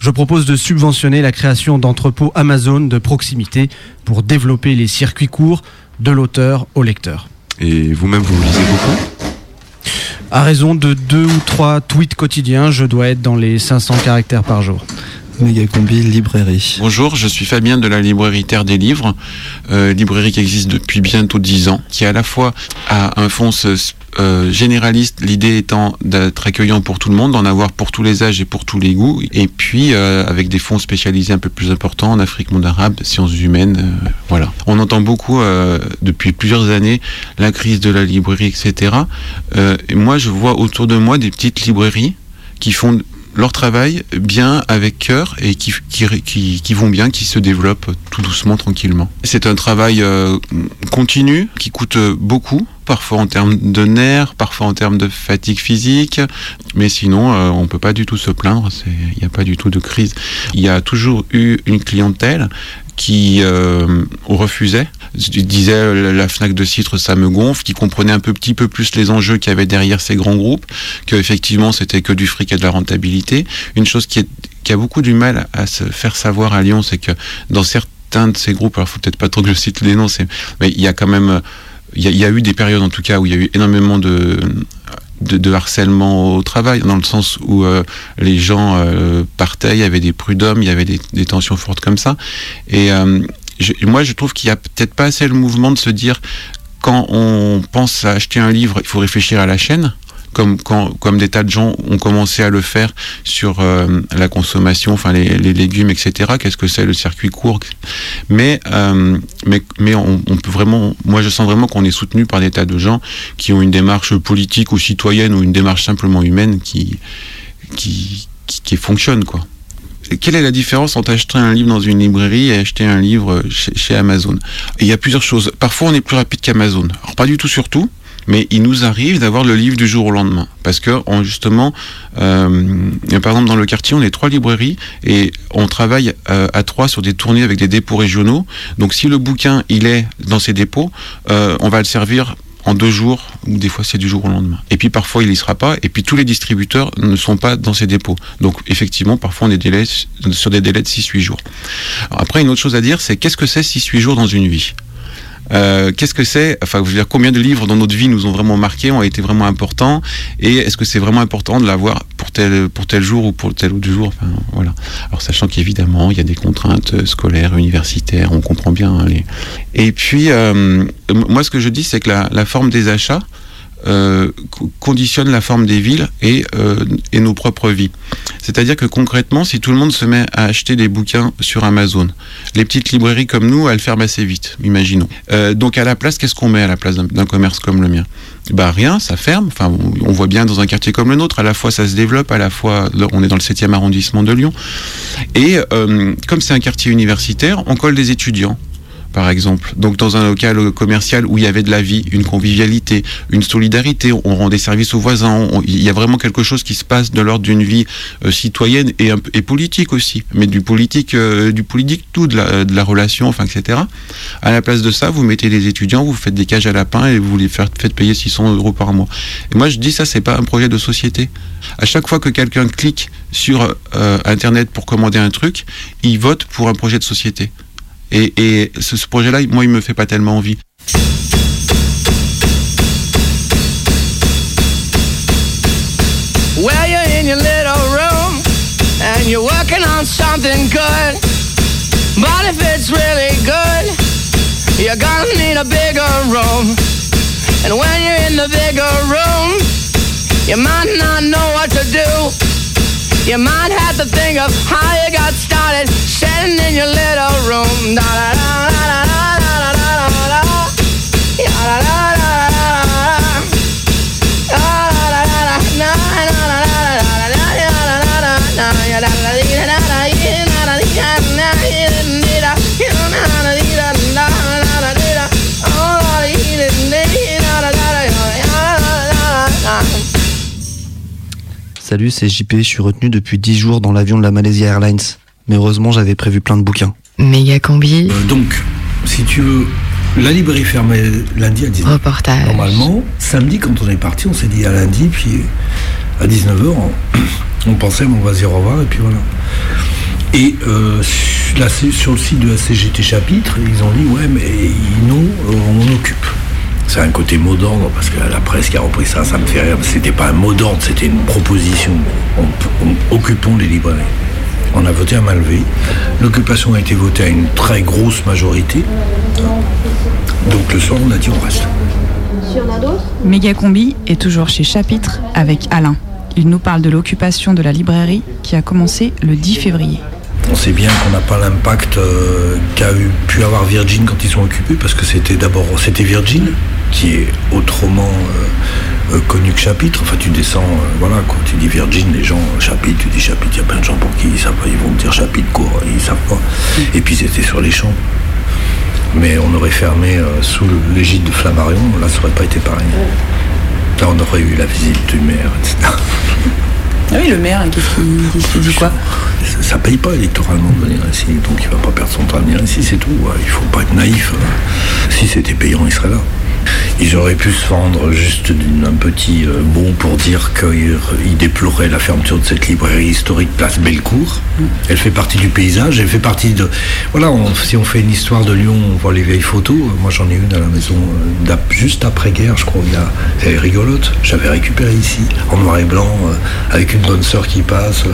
je propose de subventionner la création d'entrepôts Amazon de proximité pour développer les circuits courts de l'auteur au lecteur. Et vous-même, vous lisez beaucoup? À raison de deux ou trois tweets quotidiens, je dois être dans les 500 caractères par jour. Mégacombi librairie. Bonjour, je suis Fabien de la librairie Terre des Livres, euh, librairie qui existe depuis bientôt 10 ans, qui à la fois a un fonds euh, généraliste, l'idée étant d'être accueillant pour tout le monde, d'en avoir pour tous les âges et pour tous les goûts, et puis euh, avec des fonds spécialisés un peu plus importants en Afrique, monde arabe, sciences humaines, voilà. On entend beaucoup depuis plusieurs années la crise de la librairie, etc. Et moi, je vois autour de moi des petites librairies qui font leur travail bien avec cœur et qui, vont bien, qui se développent tout doucement, tranquillement. C'est un travail euh, continu qui coûte beaucoup, parfois en termes de nerfs, parfois en termes de fatigue physique, mais sinon euh, on peut pas du tout se plaindre, il n'y a pas du tout de crise. Il y a toujours eu une clientèle qui euh, disait euh, la Fnac de Citre ça me gonfle, qui comprenait un petit peu plus les enjeux qu'il y avait derrière ces grands groupes, que effectivement c'était que du fric et de la rentabilité. Une chose qui, a beaucoup du mal à se faire savoir à Lyon, c'est que dans certains de ces groupes, alors faut peut-être pas trop que je cite les noms, mais il y a quand même, euh, il y a eu des périodes en tout cas où il y a eu énormément de de, harcèlement au travail, dans le sens où euh, les gens euh, partaient, il y avait des prud'hommes, il y avait des, tensions fortes comme ça. Et euh, moi, je trouve qu'il y a peut-être pas assez le mouvement de se dire, quand on pense à acheter un livre, il faut réfléchir à la chaîne. Comme, quand, comme des tas de gens ont commencé à le faire sur euh, la consommation, enfin les, légumes, etc. Qu'est-ce que c'est le circuit court? Mais, euh, mais, mais on, peut vraiment, moi je sens vraiment qu'on est soutenu par des tas de gens qui ont une démarche politique ou citoyenne ou une démarche simplement humaine qui, qui, qui, fonctionne quoi. Quelle est la différence entre acheter un livre dans une librairie et acheter un livre chez, chez Amazon? Il y a plusieurs choses. Parfois, on est plus rapide qu'Amazon. Alors, pas du tout sur tout, mais il nous arrive d'avoir le livre du jour au lendemain. Parce que, justement, euh, par exemple, dans le quartier, on est trois librairies et on travaille euh, à trois sur des tournées avec des dépôts régionaux. Donc, si le bouquin, il est dans ces dépôts, euh, on va le servir en deux jours, ou des fois c'est du jour au lendemain. Et puis parfois il y sera pas, et puis tous les distributeurs ne sont pas dans ces dépôts. Donc effectivement, parfois on est sur des délais de 6-8 jours. Après, une autre chose à dire, c'est qu'est-ce que c'est 6-8 jours dans une vie? Euh, qu'est-ce que c'est Enfin, je veux dire, combien de livres dans notre vie nous ont vraiment marqué, ont été vraiment importants Et est-ce que c'est vraiment important de l'avoir pour tel pour tel jour ou pour tel autre jour Enfin, voilà. Alors, sachant qu'évidemment, il y a des contraintes scolaires, universitaires, on comprend bien. hein, les... Et puis, euh, moi, ce que je dis, c'est que la, la forme des achats euh, co- conditionne la forme des villes et, euh, et nos propres vies. C'est-à-dire que concrètement, si tout le monde se met à acheter des bouquins sur Amazon, les petites librairies comme nous, elles ferment assez vite, imaginons. Euh, donc à la place, qu'est-ce qu'on met à la place d'un- commerce comme le mien? Bah rien, ça ferme. Enfin, on- on voit bien dans un quartier comme le nôtre, à la fois ça se développe, à la fois on est dans le 7e arrondissement de Lyon. Et comme c'est un quartier universitaire, on colle des étudiants par exemple. Donc dans un local commercial où il y avait de la vie, une convivialité, une solidarité, on rend des services aux voisins, il y a vraiment quelque chose qui se passe de l'ordre d'une vie euh, citoyenne et, politique aussi, mais du politique, euh, du politique tout, de la, la relation, enfin etc. À la place de ça, vous mettez des étudiants, vous faites des cages à lapins et vous les faites, payer 600 euros par mois. Et moi je dis ça, c'est pas un projet de société. À chaque fois que quelqu'un clique sur euh, Internet pour commander un truc, il vote pour un projet de société. Et, et ce, ce projet-là, moi, il me fait pas tellement envie. Well, you're in your little room and you're working on something good. But if it's really good, you're gonna need a bigger room. And when you're in the bigger room, you might not know what to do. You might have to think of how you got started sitting in your little room. Da da da da da da da da da da da da Salut, c'est JP, je suis retenu depuis 10 jours dans l'avion de la Malaysia Airlines. Mais heureusement, j'avais prévu plein de bouquins. Méga combi. Euh, donc, si tu veux, la librairie fermait lundi à 19h. Reportage. Normalement, samedi, quand on est parti, on s'est dit à lundi, puis à 19h, on, on pensait, bon, on va se dire au revoir, et puis voilà. Et euh, sur le site de la CGT Chapitre, ils ont dit, ouais, mais nous, euh, on occupe. C'est un côté mot d'ordre, parce que la presse qui a repris ça, ça me fait rire. C'était pas un mot d'ordre, c'était une proposition. On, on- occupons les librairies. On a voté à main levée. L'occupation a été votée à une très grosse majorité. Donc le soir, on a dit on reste. Méga Combi est toujours chez Chapitre avec Alain. Il nous parle de l'occupation de la librairie qui a commencé le 10 février. On sait bien qu'on n'a pas l'impact euh, qu'a eu- pu avoir Virgin quand ils sont occupés, parce que c'était d'abord c'était Virgin, qui est autrement euh, euh, connu que Chapitre. Enfin, tu descends, euh, voilà, quoi. Tu dis Virgin, les gens, Chapitre, tu dis Chapitre, il y a plein de gens pour qui ils savent pas, ils vont te dire Chapitre, quoi, ils savent pas. Et puis, c'était sur les champs. Mais on aurait fermé sous l'égide de Flammarion, là, ça aurait pas été pareil. Là, on aurait eu la visite du maire, etc. Ah oui, le maire, qu'est-ce qu'il qu'est-ce dit quoi? Ça- Ça paye pas électoralement de venir ici, donc il va pas perdre son temps à venir ici, c'est tout. Il faut pas être naïf. hein. Si c'était payant, il serait là. Ils auraient pu se vendre juste d'un petit euh, bon pour dire qu'ils déploraient la fermeture de cette librairie historique place Bellecour. Elle fait partie du paysage, elle fait partie de... Voilà, si on fait une histoire de Lyon, on voit les vieilles photos. Moi j'en ai une à la maison euh, juste après-guerre, je crois. Elle est rigolote. J'avais récupéré ici, en noir et blanc, euh, avec une bonne sœur qui passe.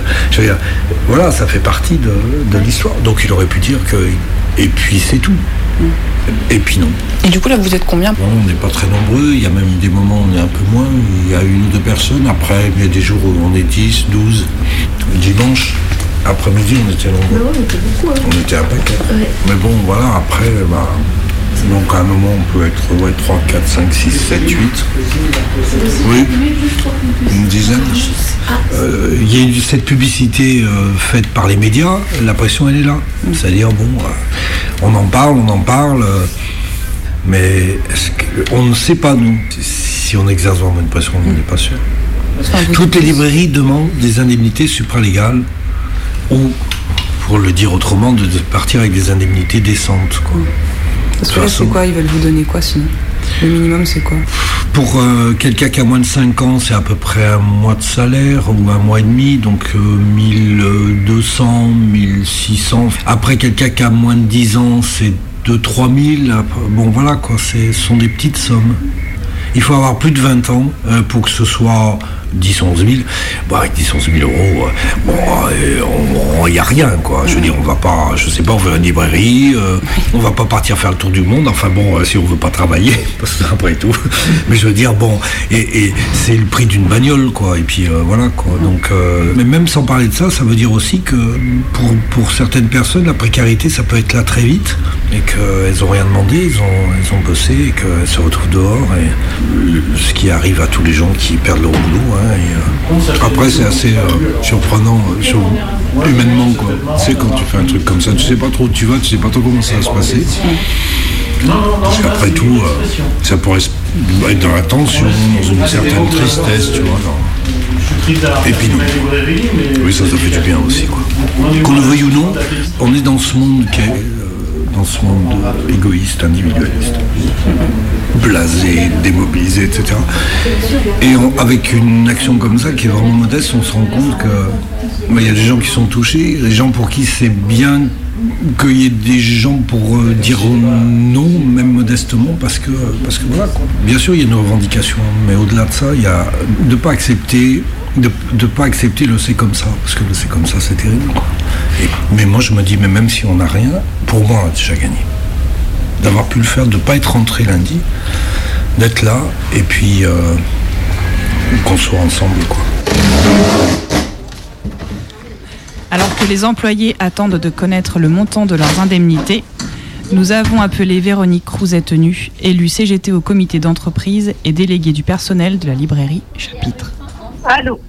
Voilà, ça fait partie de l'histoire. Donc il aurait pu dire que... Et puis c'est tout. Et puis non. Et du coup, là, vous êtes combien Bon, on n'est pas très nombreux, il y a même des moments où on est un peu moins, il y a une ou deux personnes, après il y a des jours où on est 10, 12. Dimanche, après-midi, on était nombreux. on était un paquet. Mais bon, voilà, après, bah, donc à un moment on peut être ouais, 3, 4, 5, 6, 7, 8. Oui, une dizaine. Euh, Il y a eu cette publicité euh, faite par les médias, la pression elle est là. C'est-à-dire, bon, euh, on en parle, on en parle, mais on ne sait pas, nous, si on exerce vraiment une pression, on n'est pas sûr. Toutes les librairies demandent des indemnités supralégales ou, pour le dire autrement, de, de partir avec des indemnités décentes. Quoi. Parce que là, c'est quoi Ils veulent vous donner quoi sinon? Le minimum, c'est quoi? Pour euh, quelqu'un qui a moins de 5 ans, c'est à peu près un mois de salaire ou un mois et demi, donc euh, 1200, 1600. Après, quelqu'un qui a moins de 10 ans, c'est 2-3 000. Bon, voilà, quoi, c'est- ce sont des petites sommes. Il faut avoir plus de 20 ans euh, pour que ce soit 10, 11 000. Bon, avec 10, 11 000 euros, euh, bon, il n'y a rien, quoi. Je veux dire, on va pas, je sais pas, on va une librairie, euh, on va pas partir faire le tour du monde. Enfin bon, euh, si on veut pas travailler, parce que après tout. Mais je veux dire, bon, et, c'est le prix d'une bagnole, quoi. Et puis euh, voilà, quoi. Donc, euh, mais même sans parler de ça, ça veut dire aussi que pour, pour certaines personnes, la précarité, ça peut être là très vite, et qu'elles ont rien demandé, ils ont, elles ont bossé, et qu'elles se retrouvent dehors, et ce qui arrive à tous les gens qui perdent leur boulot. Euh, après, c'est assez euh, surprenant, euh, humainement, quoi. Tu sais, quand tu fais un truc comme ça, tu sais pas trop où tu vas, tu sais pas trop comment ça va se passer. Parce qu'après tout, ça pourrait être dans la tension, dans une certaine tristesse, tu vois. Et puis non. Oui, ça, ça fait du bien aussi, quoi. Qu'on le veuille ou non, on est dans ce monde qui est, dans ce monde égoïste, individualiste, blasé, démobilisé, etc. Et avec une action comme ça, qui est vraiment modeste, on se rend compte que bah, il y a des gens qui sont touchés, des gens pour qui c'est bien qu'il y ait des gens pour euh, dire non, même modestement, parce que, parce que voilà, quoi. bien sûr, il y a une revendication, mais au-delà de ça, il y a de ne pas accepter. De ne pas accepter le c'est comme ça, parce que le c'est comme ça, c'est terrible. quoi. Et- mais moi, je me dis, mais même si on n'a rien, pour moi, on a déjà gagné. D'avoir pu le faire, de ne pas être rentré lundi, d'être là, et puis euh, qu'on soit ensemble, quoi. Alors que les employés attendent de connaître le montant de leurs indemnités, nous avons appelé Véronique Crouzet-Tenu, élue CGT au comité d'entreprise et déléguée du personnel de la librairie Chapitre. Allô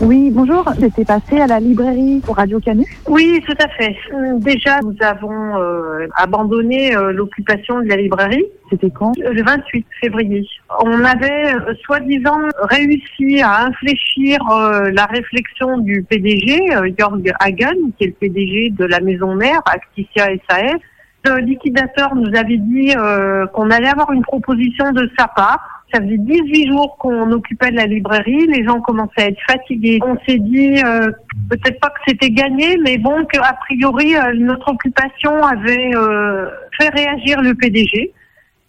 Oui, bonjour. J'étais passée à la librairie pour Radio Canu. Oui, tout à fait. Hum, Déjà, nous avons euh, abandonné euh, l'occupation de la librairie. C'était quand? Le 28 février. On avait euh, soi-disant réussi à infléchir euh, la réflexion du PDG, euh, Jörg Hagen, qui est le PDG de la maison mère, Acticia SAS. Le liquidateur nous avait dit euh, qu'on allait avoir une proposition de sa part. Ça faisait 18 jours qu'on occupait la librairie, les gens commençaient à être fatigués. On s'est dit euh, peut-être pas que c'était gagné, mais bon, qu'a priori euh, notre occupation avait fait réagir le PDG.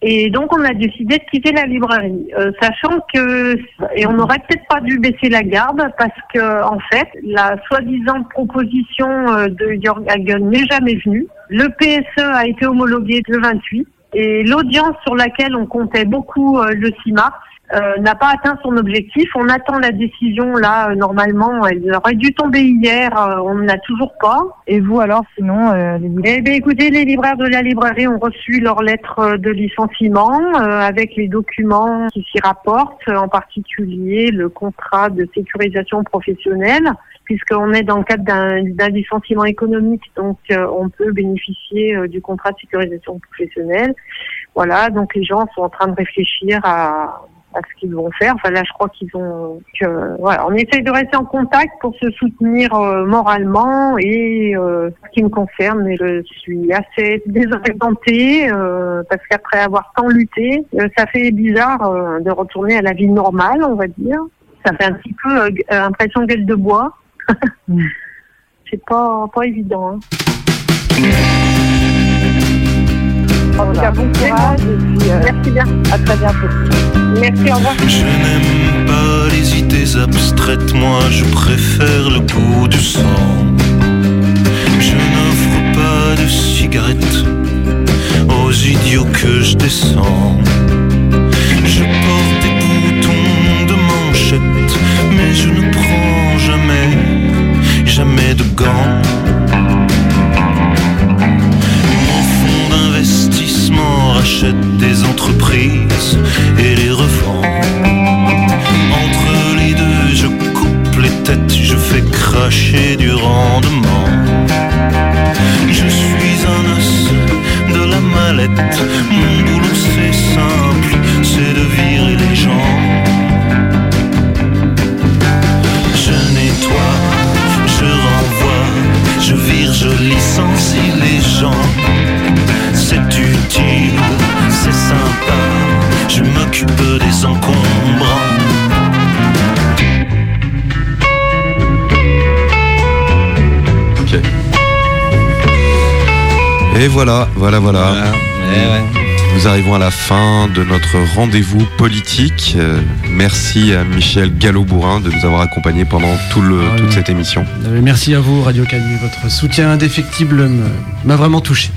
Et donc on a décidé de quitter la librairie, Euh, sachant que et on n'aurait peut-être pas dû baisser la garde parce que en fait la soi-disant proposition euh, de Jörg Hagen n'est jamais venue. Le PSE a été homologué le 28 et l'audience sur laquelle on comptait beaucoup euh, le 6 mars n'a pas atteint son objectif. On attend la décision là. euh, normalement, elle aurait dû tomber hier. euh, on n'a toujours pas. Et vous alors, sinon, euh, les libraires? Eh bien, écoutez, les libraires de la librairie ont reçu leur lettre euh, de licenciement euh, avec les documents qui s'y rapportent, euh, en particulier le contrat de sécurisation professionnelle, puisqu'on est dans le cadre d'un d'un licenciement économique, donc euh, on peut bénéficier euh, du contrat de sécurisation professionnelle. Voilà, donc les gens sont en train de réfléchir à, à ce qu'ils vont faire. Enfin là, je crois qu'ils ont que voilà, on essaye de rester en contact pour se soutenir euh, moralement et euh, ce qui me concerne, je suis assez désorientée euh, parce qu'après avoir tant lutté, euh, ça fait bizarre euh, de retourner à la vie normale, on va dire. Ça fait un petit peu euh, impression gueule de bois. C'est pas pas évident. Hein. En tout cas, bon courage et puis euh, Merci bien. à très bientôt. Merci, au revoir. Je n'aime pas les idées abstraites, moi je préfère le goût du sang. Je n'offre pas de cigarettes aux idiots que je descends. Je porte des boutons de manchette, mais je ne prends jamais, jamais de gants. Rachète des entreprises et les revend. Entre les deux, je coupe les têtes, je fais cracher du rendement. Je suis un os de la mallette, mon boulot c'est simple, c'est de virer les gens. Je nettoie, je renvoie, je vire, je licencie les je m'occupe des encombrants. Ok. Et voilà, voilà, voilà. Nous arrivons à la fin de notre rendez-vous politique. Euh, merci à Michel Gallo-Bourrin de nous avoir accompagnés pendant tout le, Ah, toute oui. cette émission. Euh, Merci à vous, Radio Canu. Votre soutien indéfectible m'a vraiment touché.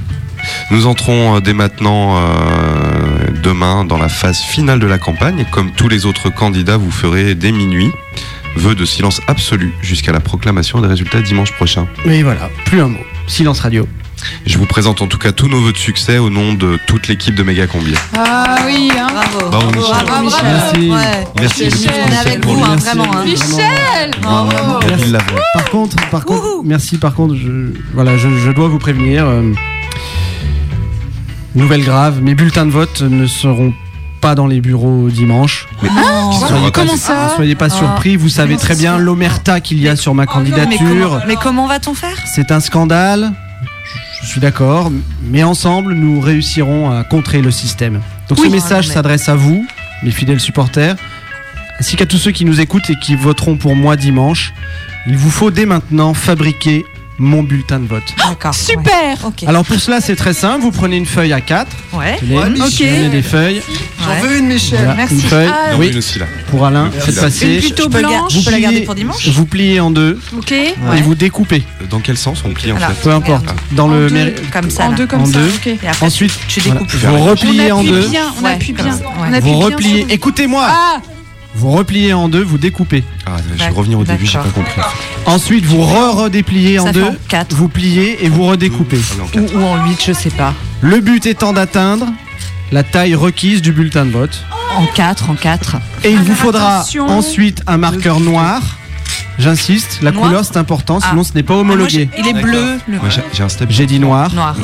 Nous entrons euh, dès maintenant, euh, demain, dans la phase finale de la campagne. Comme tous les autres candidats, vous ferez dès minuit vœu de silence absolu jusqu'à la proclamation des résultats dimanche prochain. Mais voilà, plus un mot. Silence radio. Je vous présente en tout cas tous nos vœux de succès au nom de toute l'équipe de Méga Combi. Ah oui, hein. Bravo. Bravo, Michel. Bravo, bravo. Merci. Ouais. Merci. Michel, on est avec vous, hein, vraiment. hein. Michel Bravo. L'a fait. Par contre, par contre, merci. Par contre, je, voilà, je, je dois vous prévenir. euh, nouvelle grave, mes bulletins de vote ne seront pas dans les bureaux dimanche. Mais soyez pas, Comment ça ne soyez pas Ah. surpris. Vous savez très bien l'omerta qu'il y a sur ma Mais comment, candidature. mais comment va-t-on faire? C'est un scandale. Je suis d'accord, mais ensemble, nous réussirons à contrer le système. Donc Oui. ce message Ah, s'adresse à vous, mes fidèles supporters, ainsi qu'à tous ceux qui nous écoutent et qui voteront pour moi dimanche. Il vous faut dès maintenant fabriquer, mon bulletin de vote. D'accord. Super Alors pour cela, c'est très simple. Vous prenez une feuille à 4 Ouais. Ok. des feuilles. J'en veux une, Michel. Voilà, merci. Une feuille. Ah, oui. aussi là. Pour Alain, faites passer. Une plutôt blanche. je peux la garder pliez- pour dimanche Vous pliez en deux Ok. et vous découpez. Dans quel sens on plie en fait Peu importe. Dans En le deux. méri- Comme ça. En deux comme En ça. deux. Ok. Et après, Ensuite, tu voilà, découpes. vous On repliez en appuie deux. bien, on Ouais, appuie bien. ouais. On appuie Vous bien repliez. Écoutez-moi. Vous repliez en deux, vous découpez. Ah, je vais revenir au début, j'ai pas compris. Ensuite, vous re-redépliez en deux. en quatre. Vous pliez et vous redécoupez. Quatre. Ou, ou en 8, je sais pas. Le but étant d'atteindre la taille requise du bulletin de vote. En 4, en 4. Et il vous faudra attention. ensuite un marqueur noir. J'insiste, la Noir couleur c'est important, Ah. sinon ce n'est pas homologué. Il est bleu. Le... Ouais, j'ai- j'ai un step. J'ai dit noir. Noir.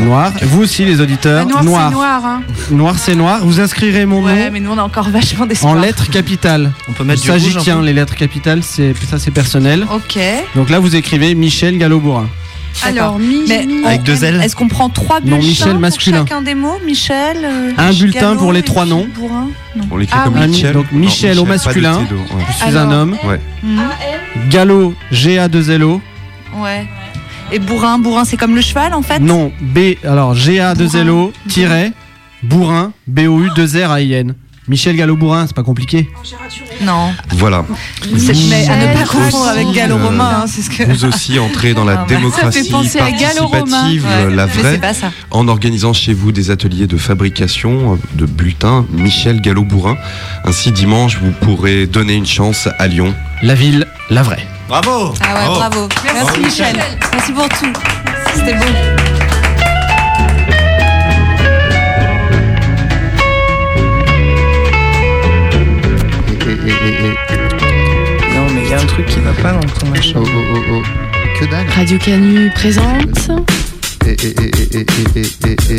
Noir. Vous aussi les auditeurs, Ah, Noir, noir. c'est noir. Hein. Noir c'est noir. Vous inscrirez mon Ouais, nom mais nous on a encore vachement d'espoir. en lettres capitales. On peut mettre Il du rouge s'agit, un tiens, peu les lettres capitales, c'est ça c'est personnel. Ok. Donc là vous écrivez Michel Gallo-Bourrin. Alors, mi, Mais mi- Avec deux L Est-ce qu'on prend trois Non, bulletins Michel pour masculin. chacun des mots Michel euh, Un bulletin pour les trois noms. Bourrin Non. On l'écrit Ah comme oui. Michel. Donc, Michel au pas de masculin. T, ouais. Je suis Alors. un homme. Ouais. Mhm. Gallo, G-A-2-L-O. Ouais. Et Bourrin, Bourrin c'est comme le cheval en fait Non, B, alors G-A-2-L-O, tiret, Bourrin, B-O-U-2-R-A-I-N. Michel Gallo-Bourrin, c'est pas compliqué. Non. Voilà. C'est- Mais à ne pas confondre avec Gallo Euh, hein, c'est ce que. Vous aussi entrez dans la Ah, démocratie Gallo-Romain. participative, Ouais, la vraie, c'est pas ça. en organisant chez vous des ateliers de fabrication euh, de bulletins Michel Gallo-Bourrin. Ainsi, dimanche, vous pourrez donner une chance à Lyon. La ville, la vraie. Bravo Ah ouais, bravo. Merci Michel. Merci pour tout. C'était beau. Non, mais il y a un truc qui va pas dans ton machin. Oh. Que dalle. Radio Canu présente.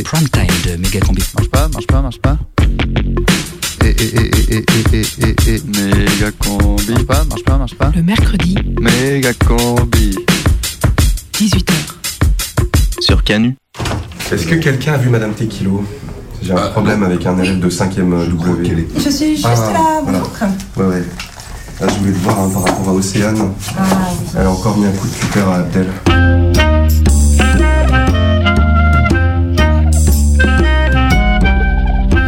Prime time de Mega Combi. Marche pas, marche pas, marche pas. Et, et, et, et, et, et, et, Méga combi. Marche pas, marche pas, marche pas. Le mercredi. Méga combi. 18h. Sur Canu. Est-ce que quelqu'un a vu Madame Tequilo j'ai un problème avec un élève de 5ème W. Je suis juste Ah, là, voilà. Ouais, ouais. Là, je voulais te voir hein, par rapport à Océane. Elle a encore mis un coup de cutter à Abdel.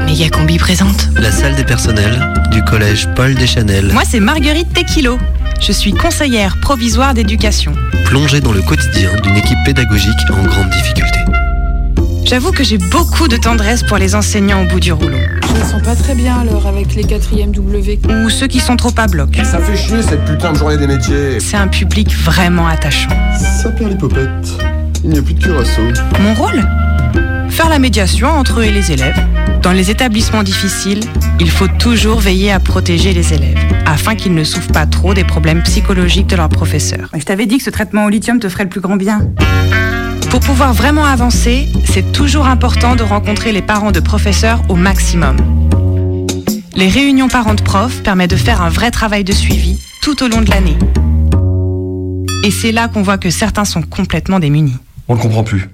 Mégacombi présente La salle des personnels du collège Paul Deschanel. Moi, c'est Marguerite Tequilo. Je suis conseillère provisoire d'éducation. Plongée dans le quotidien d'une équipe pédagogique en grande difficulté. J'avoue que j'ai beaucoup de tendresse pour les enseignants au bout du rouleau. Je me sens pas très bien alors avec les 4e W. Ou ceux qui sont trop à bloc. Ça fait chier cette putain de journée des métiers. C'est un public vraiment attachant. Ça perd l'hypopète. Il n'y a plus de curaçao. Mon rôle Faire la médiation entre eux et les élèves. Dans les établissements difficiles, il faut toujours veiller à protéger les élèves, afin qu'ils ne souffrent pas trop des problèmes psychologiques de leurs professeurs. Je t'avais dit que ce traitement au lithium te ferait le plus grand bien. Pour pouvoir vraiment avancer, c'est toujours important de rencontrer les parents de professeurs au maximum. Les réunions parents de profs permettent de faire un vrai travail de suivi tout au long de l'année. Et c'est là qu'on voit que certains sont complètement démunis. On le comprend plus.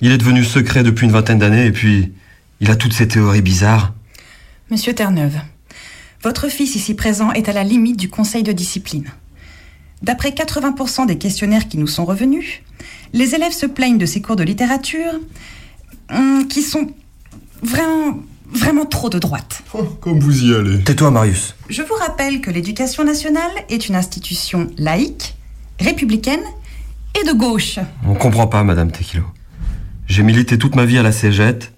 Il est devenu secret depuis une vingtaine d'années et puis il a toutes ces théories bizarres. Monsieur Terre-Neuve, votre fils ici présent est à la limite du conseil de discipline. D'après 80% des questionnaires qui nous sont revenus, les élèves se plaignent de ces cours de littérature hum, qui sont vraiment, vraiment trop de droite. Comme vous y allez. Tais-toi, Marius. Je vous rappelle que l'éducation nationale est une institution laïque, républicaine et de gauche. On comprend pas, Madame Tequilo. J'ai milité toute ma vie à la cégette.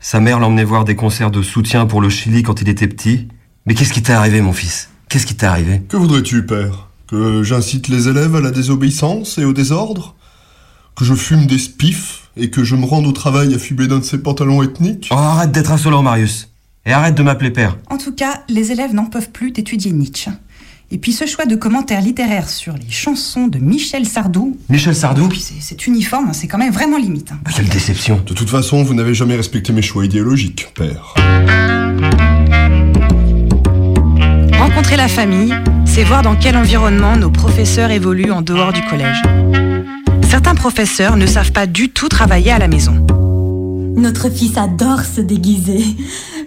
Sa mère l'emmenait voir des concerts de soutien pour le Chili quand il était petit. Mais qu'est-ce qui t'est arrivé, mon fils? Qu'est-ce qui t'est arrivé? Que voudrais-tu, père? Que j'incite les élèves à la désobéissance et au désordre? Que je fume des spiffs et que je me rende au travail affubé d'un de ces pantalons ethniques Oh, arrête d'être insolent, Marius. Et arrête de m'appeler père. En tout cas, les élèves n'en peuvent plus d'étudier Nietzsche. Et puis ce choix de commentaires littéraires sur les chansons de Michel Sardou, Michel Sardou puis c'est- c'est uniforme, hein, c'est quand même vraiment limite. hein. Quelle déception. De toute façon, vous n'avez jamais respecté mes choix idéologiques, père. Rencontrer la famille, c'est voir dans quel environnement nos professeurs évoluent en dehors du collège. Certains professeurs ne savent pas du tout travailler à la maison. Notre fils adore se déguiser.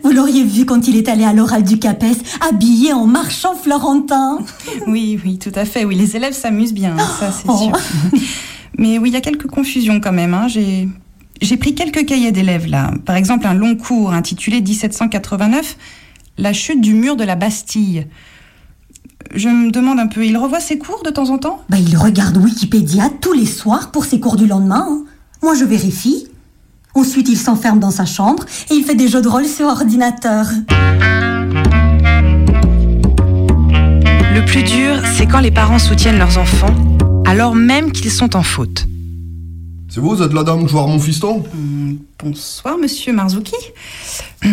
Vous l'auriez vu quand il est allé à l'oral du CAPES, habillé en marchand florentin. Oui, oui, tout à fait. Oui, les élèves s'amusent bien, hein, ça c'est Oh. sûr. Mais oui, il y a quelques confusions quand même. hein. J'ai j'ai pris quelques cahiers d'élèves là. Par exemple, un long cours intitulé 1789, La chute du mur de la Bastille. Je me demande un peu, il revoit ses cours de temps en temps? Bah, il regarde Wikipédia tous les soirs pour ses cours du lendemain. hein. Moi, je vérifie. Ensuite, il s'enferme dans sa chambre et il fait des jeux de rôle sur ordinateur. Le plus dur, c'est quand les parents soutiennent leurs enfants, alors même qu'ils sont en faute. C'est vous, vous êtes la dame joueur mon fiston Bonsoir, monsieur Marzouki.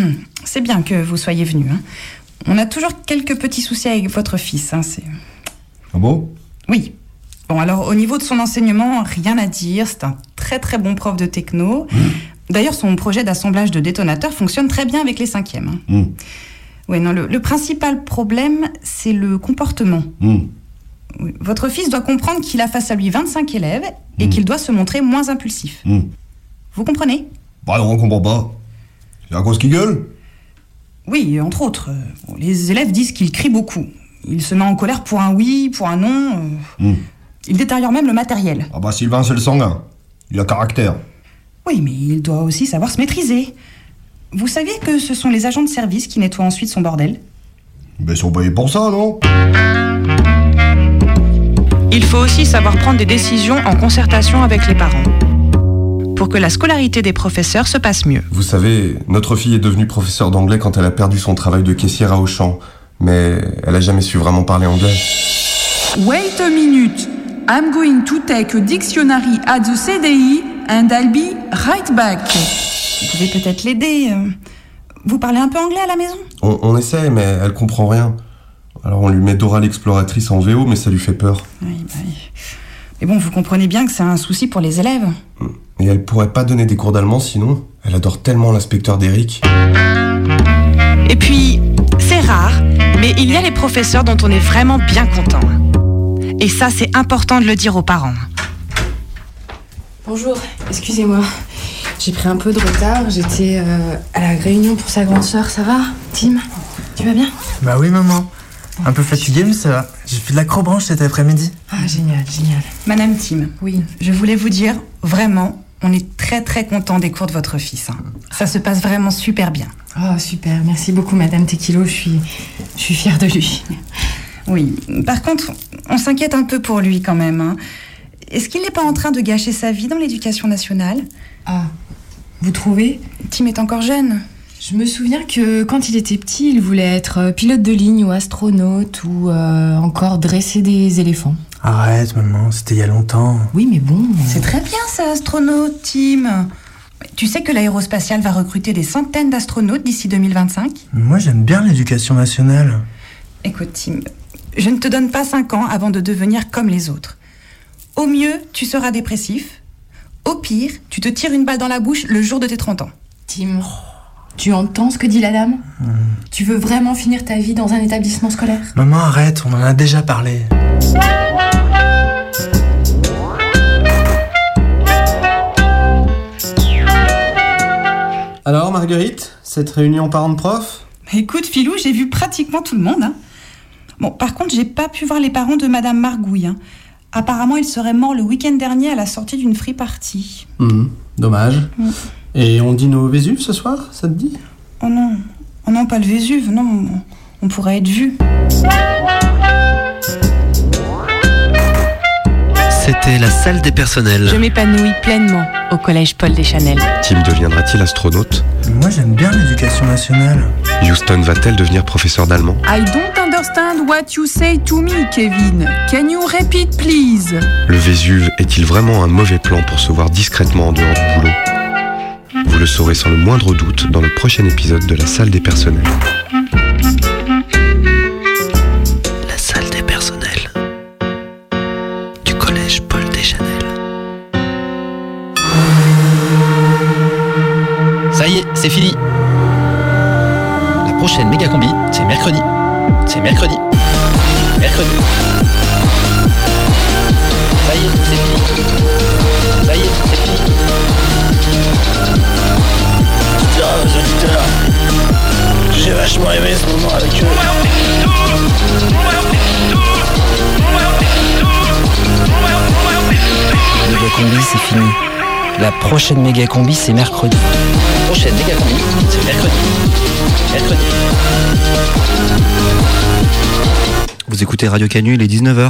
C'est bien que vous soyez venu. hein. On a toujours quelques petits soucis avec votre fils. hein, c'est- Ah bon? Oui. Bon, alors au niveau de son enseignement, rien à dire. C'est un très très bon prof de techno. D'ailleurs, son projet d'assemblage de détonateurs fonctionne très bien avec les cinquièmes. hein. Hmm. Oui, non, le, le principal problème, c'est le comportement. Oui, Votre fils doit comprendre qu'il a face à lui 25 élèves et qu'il doit se montrer moins impulsif. Vous comprenez? Bah non, on comprend pas. C'est à cause qu'il gueule? Oui, entre autres. les élèves disent qu'il crie beaucoup. Il se met en colère pour un oui, pour un non. euh, Hmm. Il détériore même le matériel. Ah bah Sylvain, c'est le sanguin. Il a caractère. Oui, mais il doit aussi savoir se maîtriser. Vous saviez que ce sont les agents de service qui nettoient ensuite son bordel? Mais ils sont payés pour ça, non? Il faut aussi savoir prendre des décisions en concertation avec les parents. Pour que la scolarité des professeurs se passe mieux. Vous savez, notre fille est devenue professeure d'anglais quand elle a perdu son travail de caissière à Auchan. Mais elle a jamais su vraiment parler anglais. Wait a minute. I'm going to take a dictionary at the CDI and I'll be right back. Vous pouvez peut-être l'aider. euh. Vous parlez un peu anglais à la maison? On, on essaie, mais elle comprend rien. Alors on lui met Dora l'exploratrice en VO, mais ça lui fait peur. Oui, bah oui. Mais bon, vous comprenez bien que c'est un souci pour les élèves. Et elle pourrait pas donner des cours d'allemand sinon? Elle adore tellement l'inspecteur d'Eric. Et puis, c'est rare, mais il y a les professeurs dont on est vraiment bien content. Et ça, c'est important de le dire aux parents. Bonjour, excusez-moi. J'ai pris un peu de retard. J'étais euh, à la réunion pour sa grande sœur. Ça va, Tim? Tu vas bien? Bah oui, maman. Un peu fatigué, mais ça va. J'ai fait de l'acrobranche cet après-midi. Ah, génial, génial. Madame Tim, Oui. je voulais vous dire, vraiment, on est très très content des cours de votre fils. hein. Ça se passe vraiment super bien. Oh, super. Merci beaucoup, Madame Tequilo. Je suis, je suis fière de lui. Oui. Par contre, on s'inquiète un peu pour lui quand même. hein. Est-ce qu'il n'est pas en train de gâcher sa vie dans l'éducation nationale? Ah, vous trouvez? Tim est encore jeune. Je me souviens que quand il était petit, il voulait être euh, pilote de ligne ou astronaute ou euh, encore dresser des éléphants. Arrête, maman, c'était il y a longtemps. Oui, mais bon. C'est très bien ça, astronaute, Tim. Tu sais que l'aérospatiale va recruter des centaines d'astronautes d'ici 2025 Moi, j'aime bien l'éducation nationale. Écoute, Tim, je ne te donne pas 5 ans avant de devenir comme les autres. Au mieux, tu seras dépressif. Au pire, tu te tires une balle dans la bouche le jour de tes 30 ans. Tim, tu entends ce que dit la dame Tu veux vraiment finir ta vie dans un établissement scolaire Maman, arrête, on en a déjà parlé. Alors, Marguerite, cette réunion parents-prof Écoute, Philou, j'ai vu pratiquement tout le monde. hein. Bon, par contre, j'ai pas pu voir les parents de Madame Margouille. hein. Apparemment, il serait mort le week-end dernier à la sortie d'une free party. Hum, Dommage. Mm. Et on dîne au Vésuve ce soir, ça te dit? Oh non, oh non, pas le Vésuve, non, on, on pourrait être vu. C'était la salle des personnels. Je m'épanouis pleinement au collège Paul Deschanel. Tim deviendra-t-il astronaute? Moi, j'aime bien l'éducation nationale. Houston va-t-elle devenir professeur d'allemand? I don't understand what you say to me, Kevin. Can you repeat, please? Le Vésuve est-il vraiment un mauvais plan pour se voir discrètement en dehors du boulot? Vous le saurez sans le moindre doute dans le prochain épisode de la salle des personnels. La salle des personnels. Du collège Paul Deschanel. Ça y est, c'est fini. La prochaine méga combi, c'est mercredi. C'est mercredi. Mercredi. Vachement aimé ce moment avec eux. Méga combi, c'est fini. La prochaine méga combi, c'est mercredi. Prochaine méga combi, c'est mercredi. Mercredi. Vous écoutez Radio Canu, il est 19h.